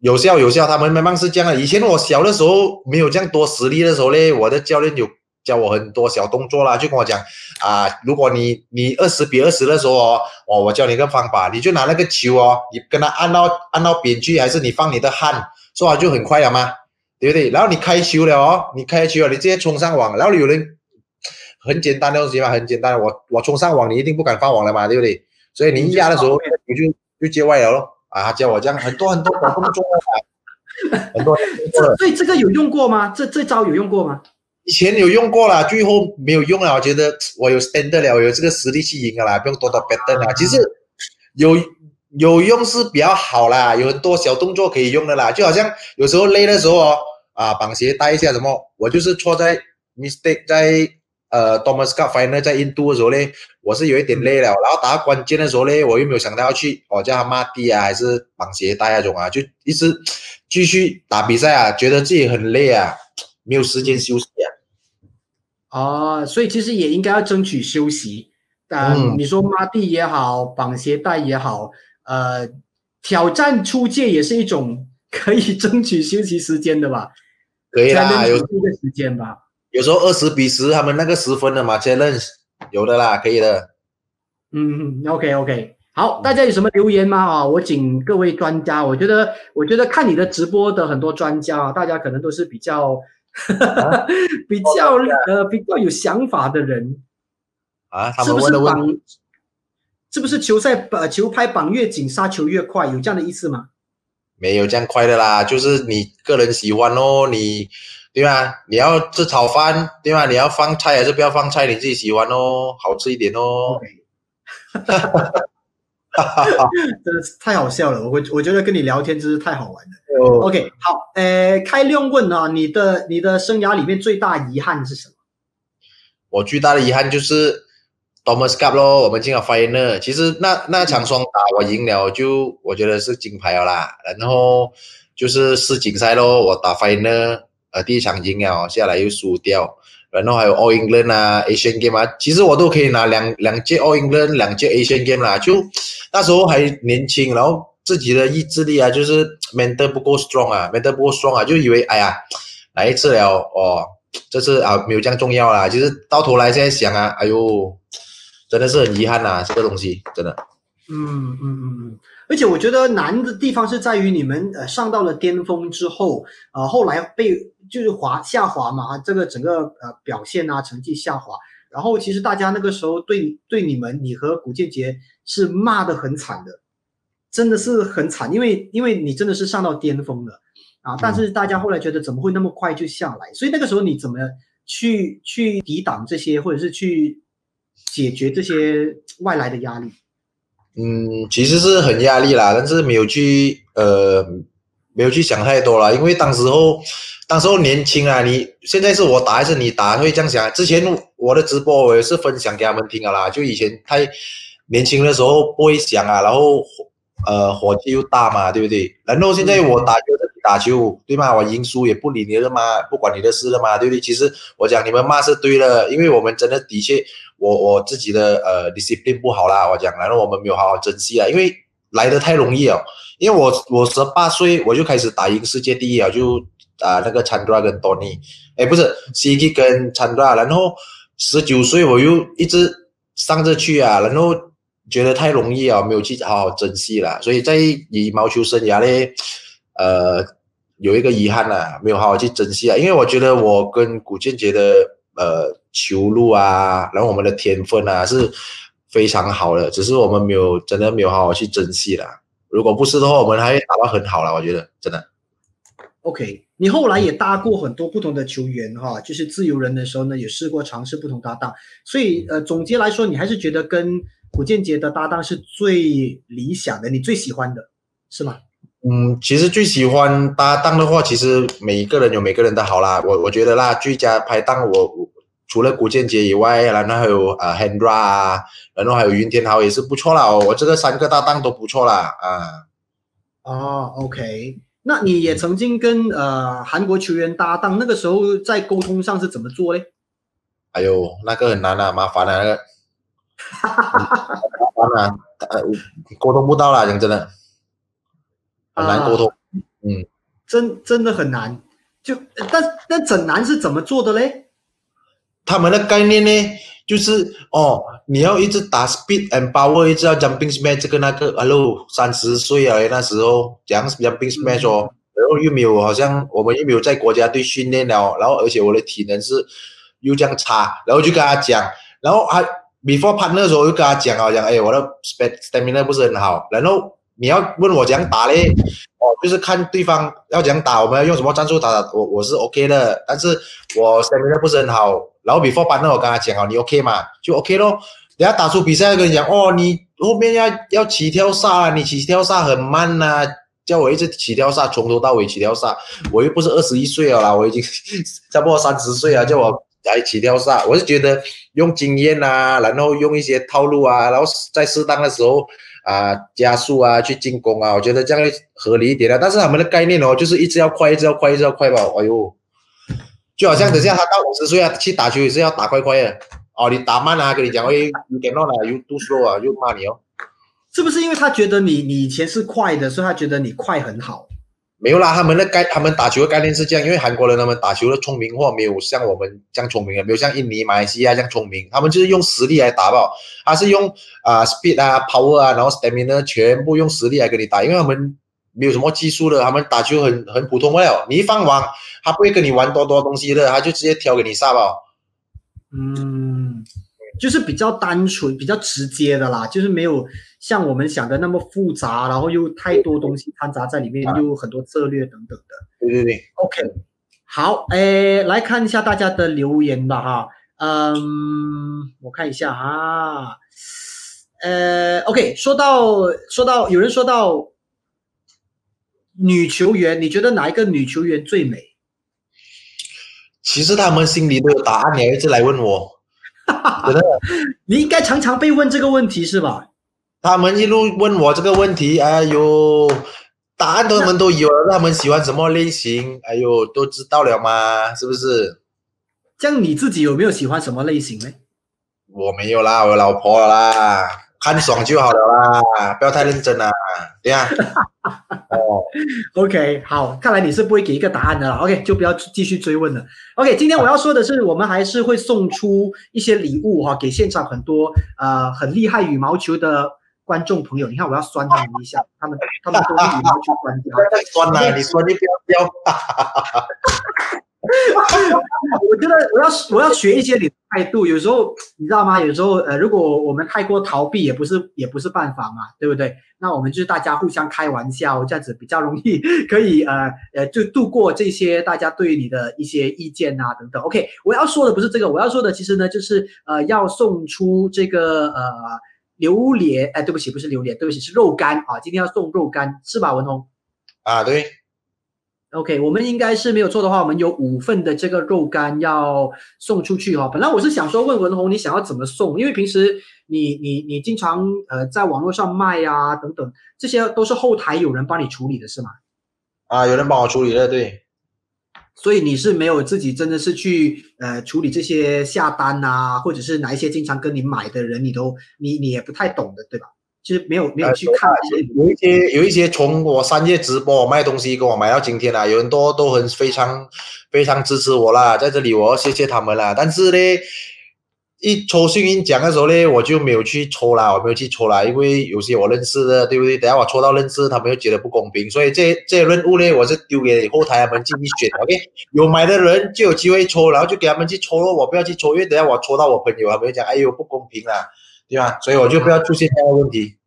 有效有效，他们慢慢是这样的。以前我小的时候没有这样多实力的时候呢，我的教练有教我很多小动作啦，就跟我讲啊，如果你你二十比二十的时候哦，哦，我教你一个方法，你就拿那个球哦，你跟他按到按到边去，还是你放你的汗，说话就很快了吗？对不对？然后你开球了哦，你开球了，你直接冲上网，然后有人很简单的东西嘛，很简单，我我冲上网，你一定不敢放网了嘛，对不对？所以你一压的时候，你就就接外了咯。啊，教我这样很多很多小动作啊，很多。所以这个有用过吗？这这招有用过吗？以前有用过了，最后没有用了。我觉得我有 stand 了，我有这个实力去赢了啦，不用多多 bet 啦。其实有有用是比较好啦，有很多小动作可以用的啦。就好像有时候累的时候哦，啊，绑鞋带一下什么，我就是错在 mistake 在。呃，Thomas Cup final 在印度的时候呢，我是有一点累了，然后打到关键的时候呢，我又没有想到要去，哦叫他骂地啊，还是绑鞋带那种啊，就一直继续打比赛啊，觉得自己很累啊，没有时间休息啊。哦，所以其实也应该要争取休息。嗯，你说抹地也好，绑鞋带也好，呃，挑战出界也是一种 [LAUGHS] 可以争取休息时间的吧？可以啦，有这个时间吧。有时候二十比十，他们那个十分的嘛，challenge 有的啦，可以的。嗯，OK OK，好，大家有什么留言吗？啊，我请各位专家，我觉得，我觉得看你的直播的很多专家啊，大家可能都是比较 [LAUGHS] 比较呃比较有想法的人啊。是不是绑？是不是球赛呃球拍绑越紧，杀球越快？有这样的意思吗？没有这样快的啦，就是你个人喜欢哦，你。对吧？你要吃炒饭，对吧？你要放菜还是不要放菜？你自己喜欢哦，好吃一点哦。[LAUGHS] [LAUGHS] 真的是太好笑了，我我觉得跟你聊天真是太好玩了。OK，好，呃，开亮问啊，你的你的生涯里面最大遗憾是什么？我最大的遗憾就是 Thomas Cup 咯，我们进了 Final，其实那那场双打我赢了，就我觉得是金牌了啦。然后就是世锦赛咯，我打 Final。呃，第一场赢了，下来又输掉，然后还有 All England 啊，Asian Game 啊，其实我都可以拿两两届 All England，两届 Asian Game 啦，就那时候还年轻，然后自己的意志力啊，就是 mental 不够 strong 啊，mental 不够 strong 啊，就以为哎呀，来一次了哦，这次啊没有这样重要啦，其实到头来现在想啊，哎呦，真的是很遗憾呐，这个东西真的。嗯嗯嗯嗯。而且我觉得难的地方是在于你们呃上到了巅峰之后，呃后来被就是滑下滑嘛，这个整个呃表现啊成绩下滑，然后其实大家那个时候对对你们你和古建杰是骂的很惨的，真的是很惨，因为因为你真的是上到巅峰了啊，但是大家后来觉得怎么会那么快就下来，所以那个时候你怎么去去抵挡这些，或者是去解决这些外来的压力？嗯，其实是很压力啦，但是没有去呃，没有去想太多啦，因为当时候，当时候年轻啊，你现在是我打还是你打，会这样想。之前我的直播我也是分享给他们听的啦，就以前太年轻的时候不会想啊，然后呃火气又大嘛，对不对？然后现在我打球打球，对吗？我赢输也不理你了嘛，不管你的事了嘛，对不对？其实我讲你们骂是对的，因为我们真的的确。我我自己的呃 discipline 不好啦，我讲，然后我们没有好好珍惜啊，因为来的太容易了。因为我我十八岁我就开始打赢世界第一啊，就啊那个 Chandra 跟 Tony，哎不是 C K 跟 Chandra，然后十九岁我又一直上着去啊，然后觉得太容易啊，没有去好好珍惜了，所以在羽毛球生涯呢，呃有一个遗憾呐，没有好好去珍惜啊，因为我觉得我跟古建杰的呃。球路啊，然后我们的天分啊，是非常好的，只是我们没有真的没有好好去珍惜了。如果不是的话，我们还会打到很好了。我觉得真的。OK，你后来也搭过很多不同的球员哈，就是自由人的时候呢，也试过尝试不同搭档。所以呃，总结来说，你还是觉得跟古建杰的搭档是最理想的，你最喜欢的是吗？嗯，其实最喜欢搭档的话，其实每一个人有每个人的好啦。我我觉得啦，最佳拍档我。除了古建杰以外，然后还有啊 Hendra 啊，然后还有云天豪也是不错啦。哦，我这个三个搭档都不错啦啊。哦，OK，那你也曾经跟呃韩国球员搭档，那个时候在沟通上是怎么做嘞？哎呦，那个很难啊，麻烦啊，那个，麻烦啊，呃，沟通不到啦，讲真的，很难沟通。嗯，真真的很难。就但但整难是怎么做的嘞？他们的概念呢，就是哦，你要一直打 speed and power，一直要 jumping smash 这个那个。Hello，三十岁啊，那时候讲 jumping smash 哦，然后又没有，好像我们又没有在国家队训练了，然后而且我的体能是又这样差，然后就跟他讲，然后还 before part 那时候又跟他讲啊，讲哎，我的 stamina 不是很好，然后你要问我怎样打嘞？哦，就是看对方要怎样打，我们要用什么战术打，我我是 OK 的，但是我 stamina 不是很好。然后 before 班呢，我跟他讲哦，你 OK 嘛，就 OK 咯。等下打出比赛，跟你讲哦，你后面要要起跳杀，你起跳杀很慢呐，叫我一直起跳杀，从头到尾起跳杀。我又不是二十一岁了啦，我已经差不多三十岁啊，叫我来 [LAUGHS] 起跳杀。我是觉得用经验啊，然后用一些套路啊，然后在适当的时候啊加速啊去进攻啊，我觉得这样合理一点的。但是他们的概念哦，就是一直要快，一直要快，一直要快吧。哎呦！就好像等下他到五十岁啊，去打球也是要打快快的哦。你打慢啊，跟你讲，哎，有点乱了，又 do slow 啊，又骂你哦。是不是因为他觉得你你以前是快的，所以他觉得你快很好？没有啦，他们的概他们打球的概念是这样，因为韩国人他们打球的聪明或没有像我们这样聪明的，没有像印尼、马来西亚这样聪明，他们就是用实力来打爆，他是用啊 speed 啊 power 啊，然后 stamina 全部用实力来跟你打，因为他们。没有什么技术的，他们打球很很普通了。你一放网，他不会跟你玩多多东西的，他就直接挑给你杀吧。嗯，就是比较单纯、比较直接的啦，就是没有像我们想的那么复杂，然后又太多东西掺杂在里面，又很多策略等等的。对对对，OK，好，诶，来看一下大家的留言吧，哈，嗯，我看一下啊，呃，OK，说到说到有人说到。女球员，你觉得哪一个女球员最美？其实他们心里都有答案，你一直来问我，真的，你应该常常被问这个问题是吧？他们一路问我这个问题，哎呦，答案他们都有了，他们喜欢什么类型，哎呦，都知道了吗？是不是？这样你自己有没有喜欢什么类型呢？我没有啦，我有老婆啦。看爽就好了啦，不要太认真啦，对呀。[LAUGHS] 哦，OK，好，看来你是不会给一个答案的了。OK，就不要继续追问了。OK，今天我要说的是，我们还是会送出一些礼物哈，给现场很多呃很厉害羽毛球的观众朋友。你看，我要酸他们一下，他们他们都是羽毛球专家。[LAUGHS] 酸啊，你酸你不要飙。[LAUGHS] [LAUGHS] 我觉得我要我要学一些你的态度，有时候你知道吗？有时候呃，如果我们太过逃避，也不是也不是办法嘛，对不对？那我们就是大家互相开玩笑，这样子比较容易可以呃呃就度过这些大家对你的一些意见啊等等。OK，我要说的不是这个，我要说的其实呢就是呃要送出这个呃榴莲，哎，对不起，不是榴莲，对不起，是肉干啊，今天要送肉干是吧，文红？啊，对。OK，我们应该是没有错的话，我们有五份的这个肉干要送出去哈。本来我是想说问文红，你想要怎么送？因为平时你你你经常呃在网络上卖啊等等，这些都是后台有人帮你处理的是吗？啊，有人帮我处理的，对。所以你是没有自己真的是去呃处理这些下单啊，或者是哪一些经常跟你买的人，你都你你也不太懂的，对吧？其实没有没有去看，有一些有一些从我三月直播卖东西，跟我买到今天啊，有很多都很非常非常支持我啦，在这里我要谢谢他们啦。但是呢，一抽幸运奖的时候呢，我就没有去抽啦，我没有去抽啦，因为有些我认识的，对不对？等下我抽到认识，他们又觉得不公平，所以这这些任务呢，我是丢给后台他们进去选，OK？有买的人就有机会抽，然后就给他们去抽咯，我不要去抽，因为等下我抽到我朋友，他们讲，哎呦不公平啦。对吧？所以我就不要出现这样的问题。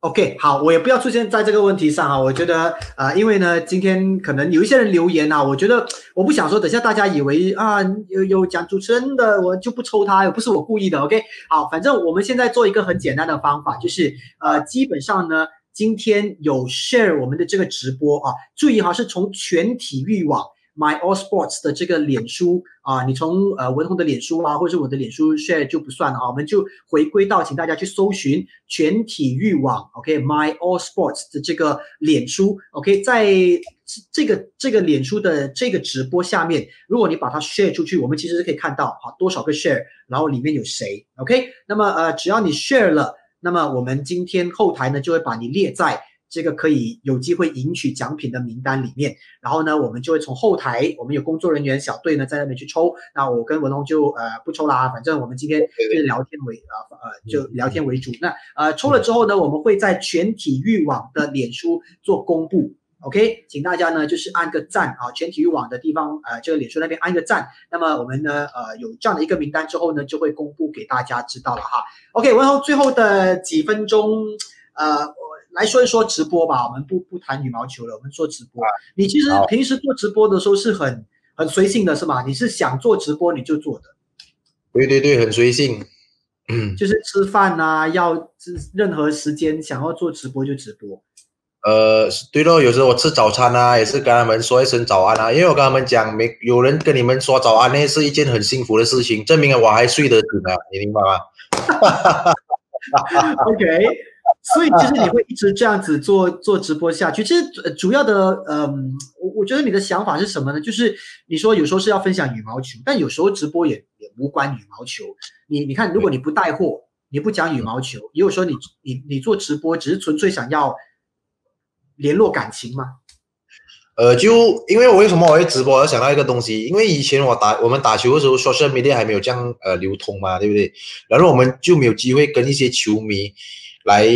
OK，好，我也不要出现在这个问题上啊。我觉得啊，因为呢，今天可能有一些人留言啊，我觉得我不想说，等下大家以为啊，有有讲主持人的，我就不抽他，又不是我故意的。OK，好，反正我们现在做一个很简单的方法，就是呃，基本上呢，今天有 share 我们的这个直播啊，注意哈，是从全体育网。My All Sports 的这个脸书啊，你从呃文宏的脸书啊，或者是我的脸书 share 就不算了啊，我们就回归到，请大家去搜寻全体育网，OK，My All Sports 的这个脸书，OK，在这个这个脸书的这个直播下面，如果你把它 share 出去，我们其实是可以看到啊多少个 share，然后里面有谁，OK，那么呃只要你 share 了，那么我们今天后台呢就会把你列在。这个可以有机会赢取奖品的名单里面，然后呢，我们就会从后台，我们有工作人员小队呢在那边去抽。那我跟文龙就呃不抽啦，反正我们今天就是聊天为呃呃就聊天为主。那呃抽了之后呢，我们会在全体育网的脸书做公布，OK，请大家呢就是按个赞啊，全体育网的地方呃这个脸书那边按个赞。那么我们呢呃有这样的一个名单之后呢，就会公布给大家知道了哈。OK，文龙最后的几分钟呃。来说一说直播吧，我们不不谈羽毛球了，我们说直播。你其实平时做直播的时候是很很随性的，是吗？你是想做直播你就做的。对对对，很随性。嗯，就是吃饭呐，要任何时间想要做直播就直播。呃，对咯，有时候我吃早餐啊，也是跟他们说一声早安啊，因为我跟他们讲，没有人跟你们说早安，那是一件很幸福的事情，证明了我还睡得醒啊，你明白吗？[LAUGHS] OK。所以就是你会一直这样子做做直播下去。其实主要的，嗯，我我觉得你的想法是什么呢？就是你说有时候是要分享羽毛球，但有时候直播也也无关羽毛球。你你看，如果你不带货，你不讲羽毛球，也有时候你你你做直播只是纯粹想要联络感情吗？呃，就因为我为什么我会直播，我想到一个东西，因为以前我打我们打球的时候，social media 还没有这样呃流通嘛，对不对？然后我们就没有机会跟一些球迷。来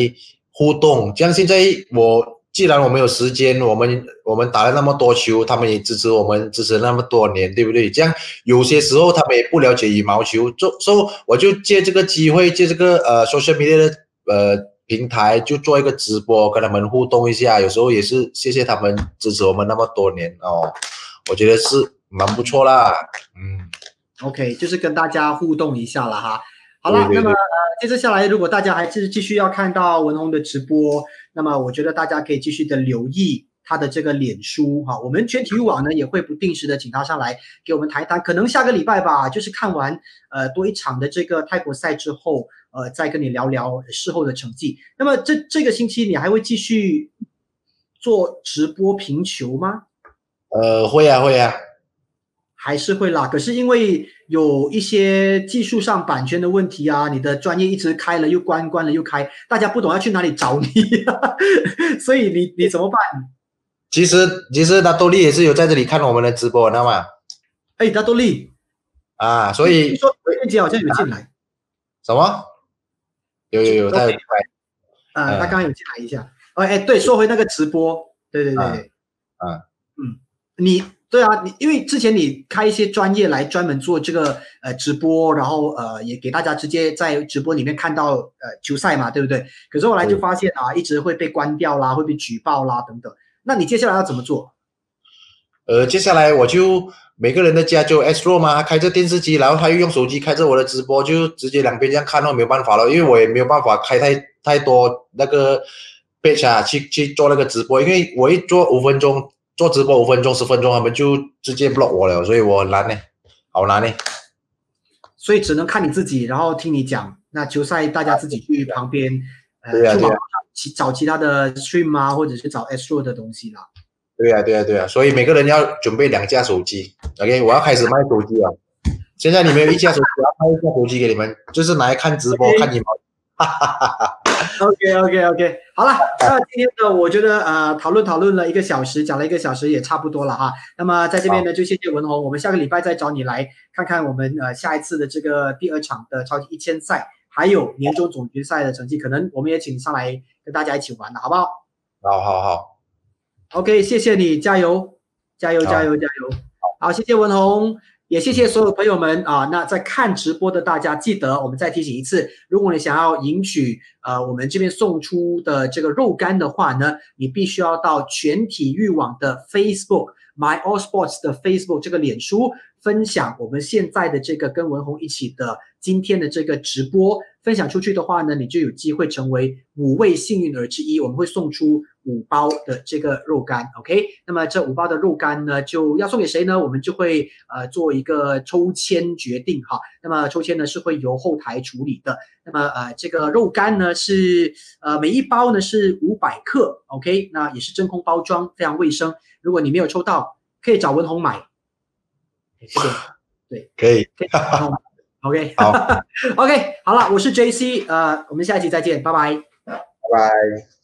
互动，像现在我既然我们有时间，我们我们打了那么多球，他们也支持我们支持那么多年，对不对？这样有些时候他们也不了解羽毛球，就说我就借这个机会，借这个呃 social media 的呃平台，就做一个直播，跟他们互动一下。有时候也是谢谢他们支持我们那么多年哦，我觉得是蛮不错啦。嗯，OK，就是跟大家互动一下了哈。好了，那么呃，接着下来，如果大家还是继续要看到文红的直播，那么我觉得大家可以继续的留意他的这个脸书哈。我们全体育网呢也会不定时的请他上来给我们谈一谈，可能下个礼拜吧，就是看完呃多一场的这个泰国赛之后，呃，再跟你聊聊事后的成绩。那么这这个星期你还会继续做直播评球吗？呃，会啊，会啊。还是会啦，可是因为有一些技术上版权的问题啊，你的专业一直开了又关，关了又开，大家不懂要去哪里找你，[LAUGHS] 所以你你怎么办？其实其实大多利也是有在这里看我们的直播，知道吗？哎，大多利啊，所以你说文杰好像有进来，什么？有有有，他有进来，啊，他刚刚有进来一下。哎哎，对，说回那个直播，对对对，啊，嗯，你。对啊，你因为之前你开一些专业来专门做这个呃直播，然后呃也给大家直接在直播里面看到呃球赛嘛，对不对？可是后来就发现啊，一直会被关掉啦，会被举报啦等等。那你接下来要怎么做？呃，接下来我就每个人的家就 S r o 嘛，开着电视机，然后他又用手机开着我的直播，就直接两边这样看咯，没有办法了，因为我也没有办法开太太多那个 batch 啊，去去做那个直播，因为我一做五分钟。做直播五分钟十分钟，他们就直接 block 我了，所以我难呢，好难呢。所以只能看你自己，然后听你讲。那球赛大家自己去旁边，呃，去其找其他的 stream 啊，或者是找 Astro 的东西啦。对呀，对呀，对呀。所以每个人要准备两架手机。OK，我要开始卖手机了。现在你们有一架手机，我要卖一架手机给你们，就是拿来看直播、[LAUGHS] 看你们。哈哈哈哈 OK OK OK，好了，那今天呢，我觉得呃，讨论讨论了一个小时，讲了一个小时也差不多了哈。那么在这边呢，就谢谢文宏，我们下个礼拜再找你来看看我们呃下一次的这个第二场的超级一千赛，还有年终总决赛的成绩，可能我们也请你上来跟大家一起玩的好不好？好好好，OK，谢谢你，加油，加油，加油，加油，好，谢谢文宏。也谢谢所有朋友们啊！那在看直播的大家，记得我们再提醒一次，如果你想要赢取呃我们这边送出的这个肉干的话呢，你必须要到全体育网的 Facebook My All Sports 的 Facebook 这个脸书。分享我们现在的这个跟文红一起的今天的这个直播分享出去的话呢，你就有机会成为五位幸运儿之一。我们会送出五包的这个肉干，OK？那么这五包的肉干呢，就要送给谁呢？我们就会呃做一个抽签决定哈。那么抽签呢是会由后台处理的。那么呃这个肉干呢是呃每一包呢是五百克，OK？那也是真空包装，非常卫生。如果你没有抽到，可以找文红买。[LAUGHS] 谢谢，对，可以，OK，好，[LAUGHS] OK，好了，我是 JC，呃，我们下一集再见，拜拜，拜拜。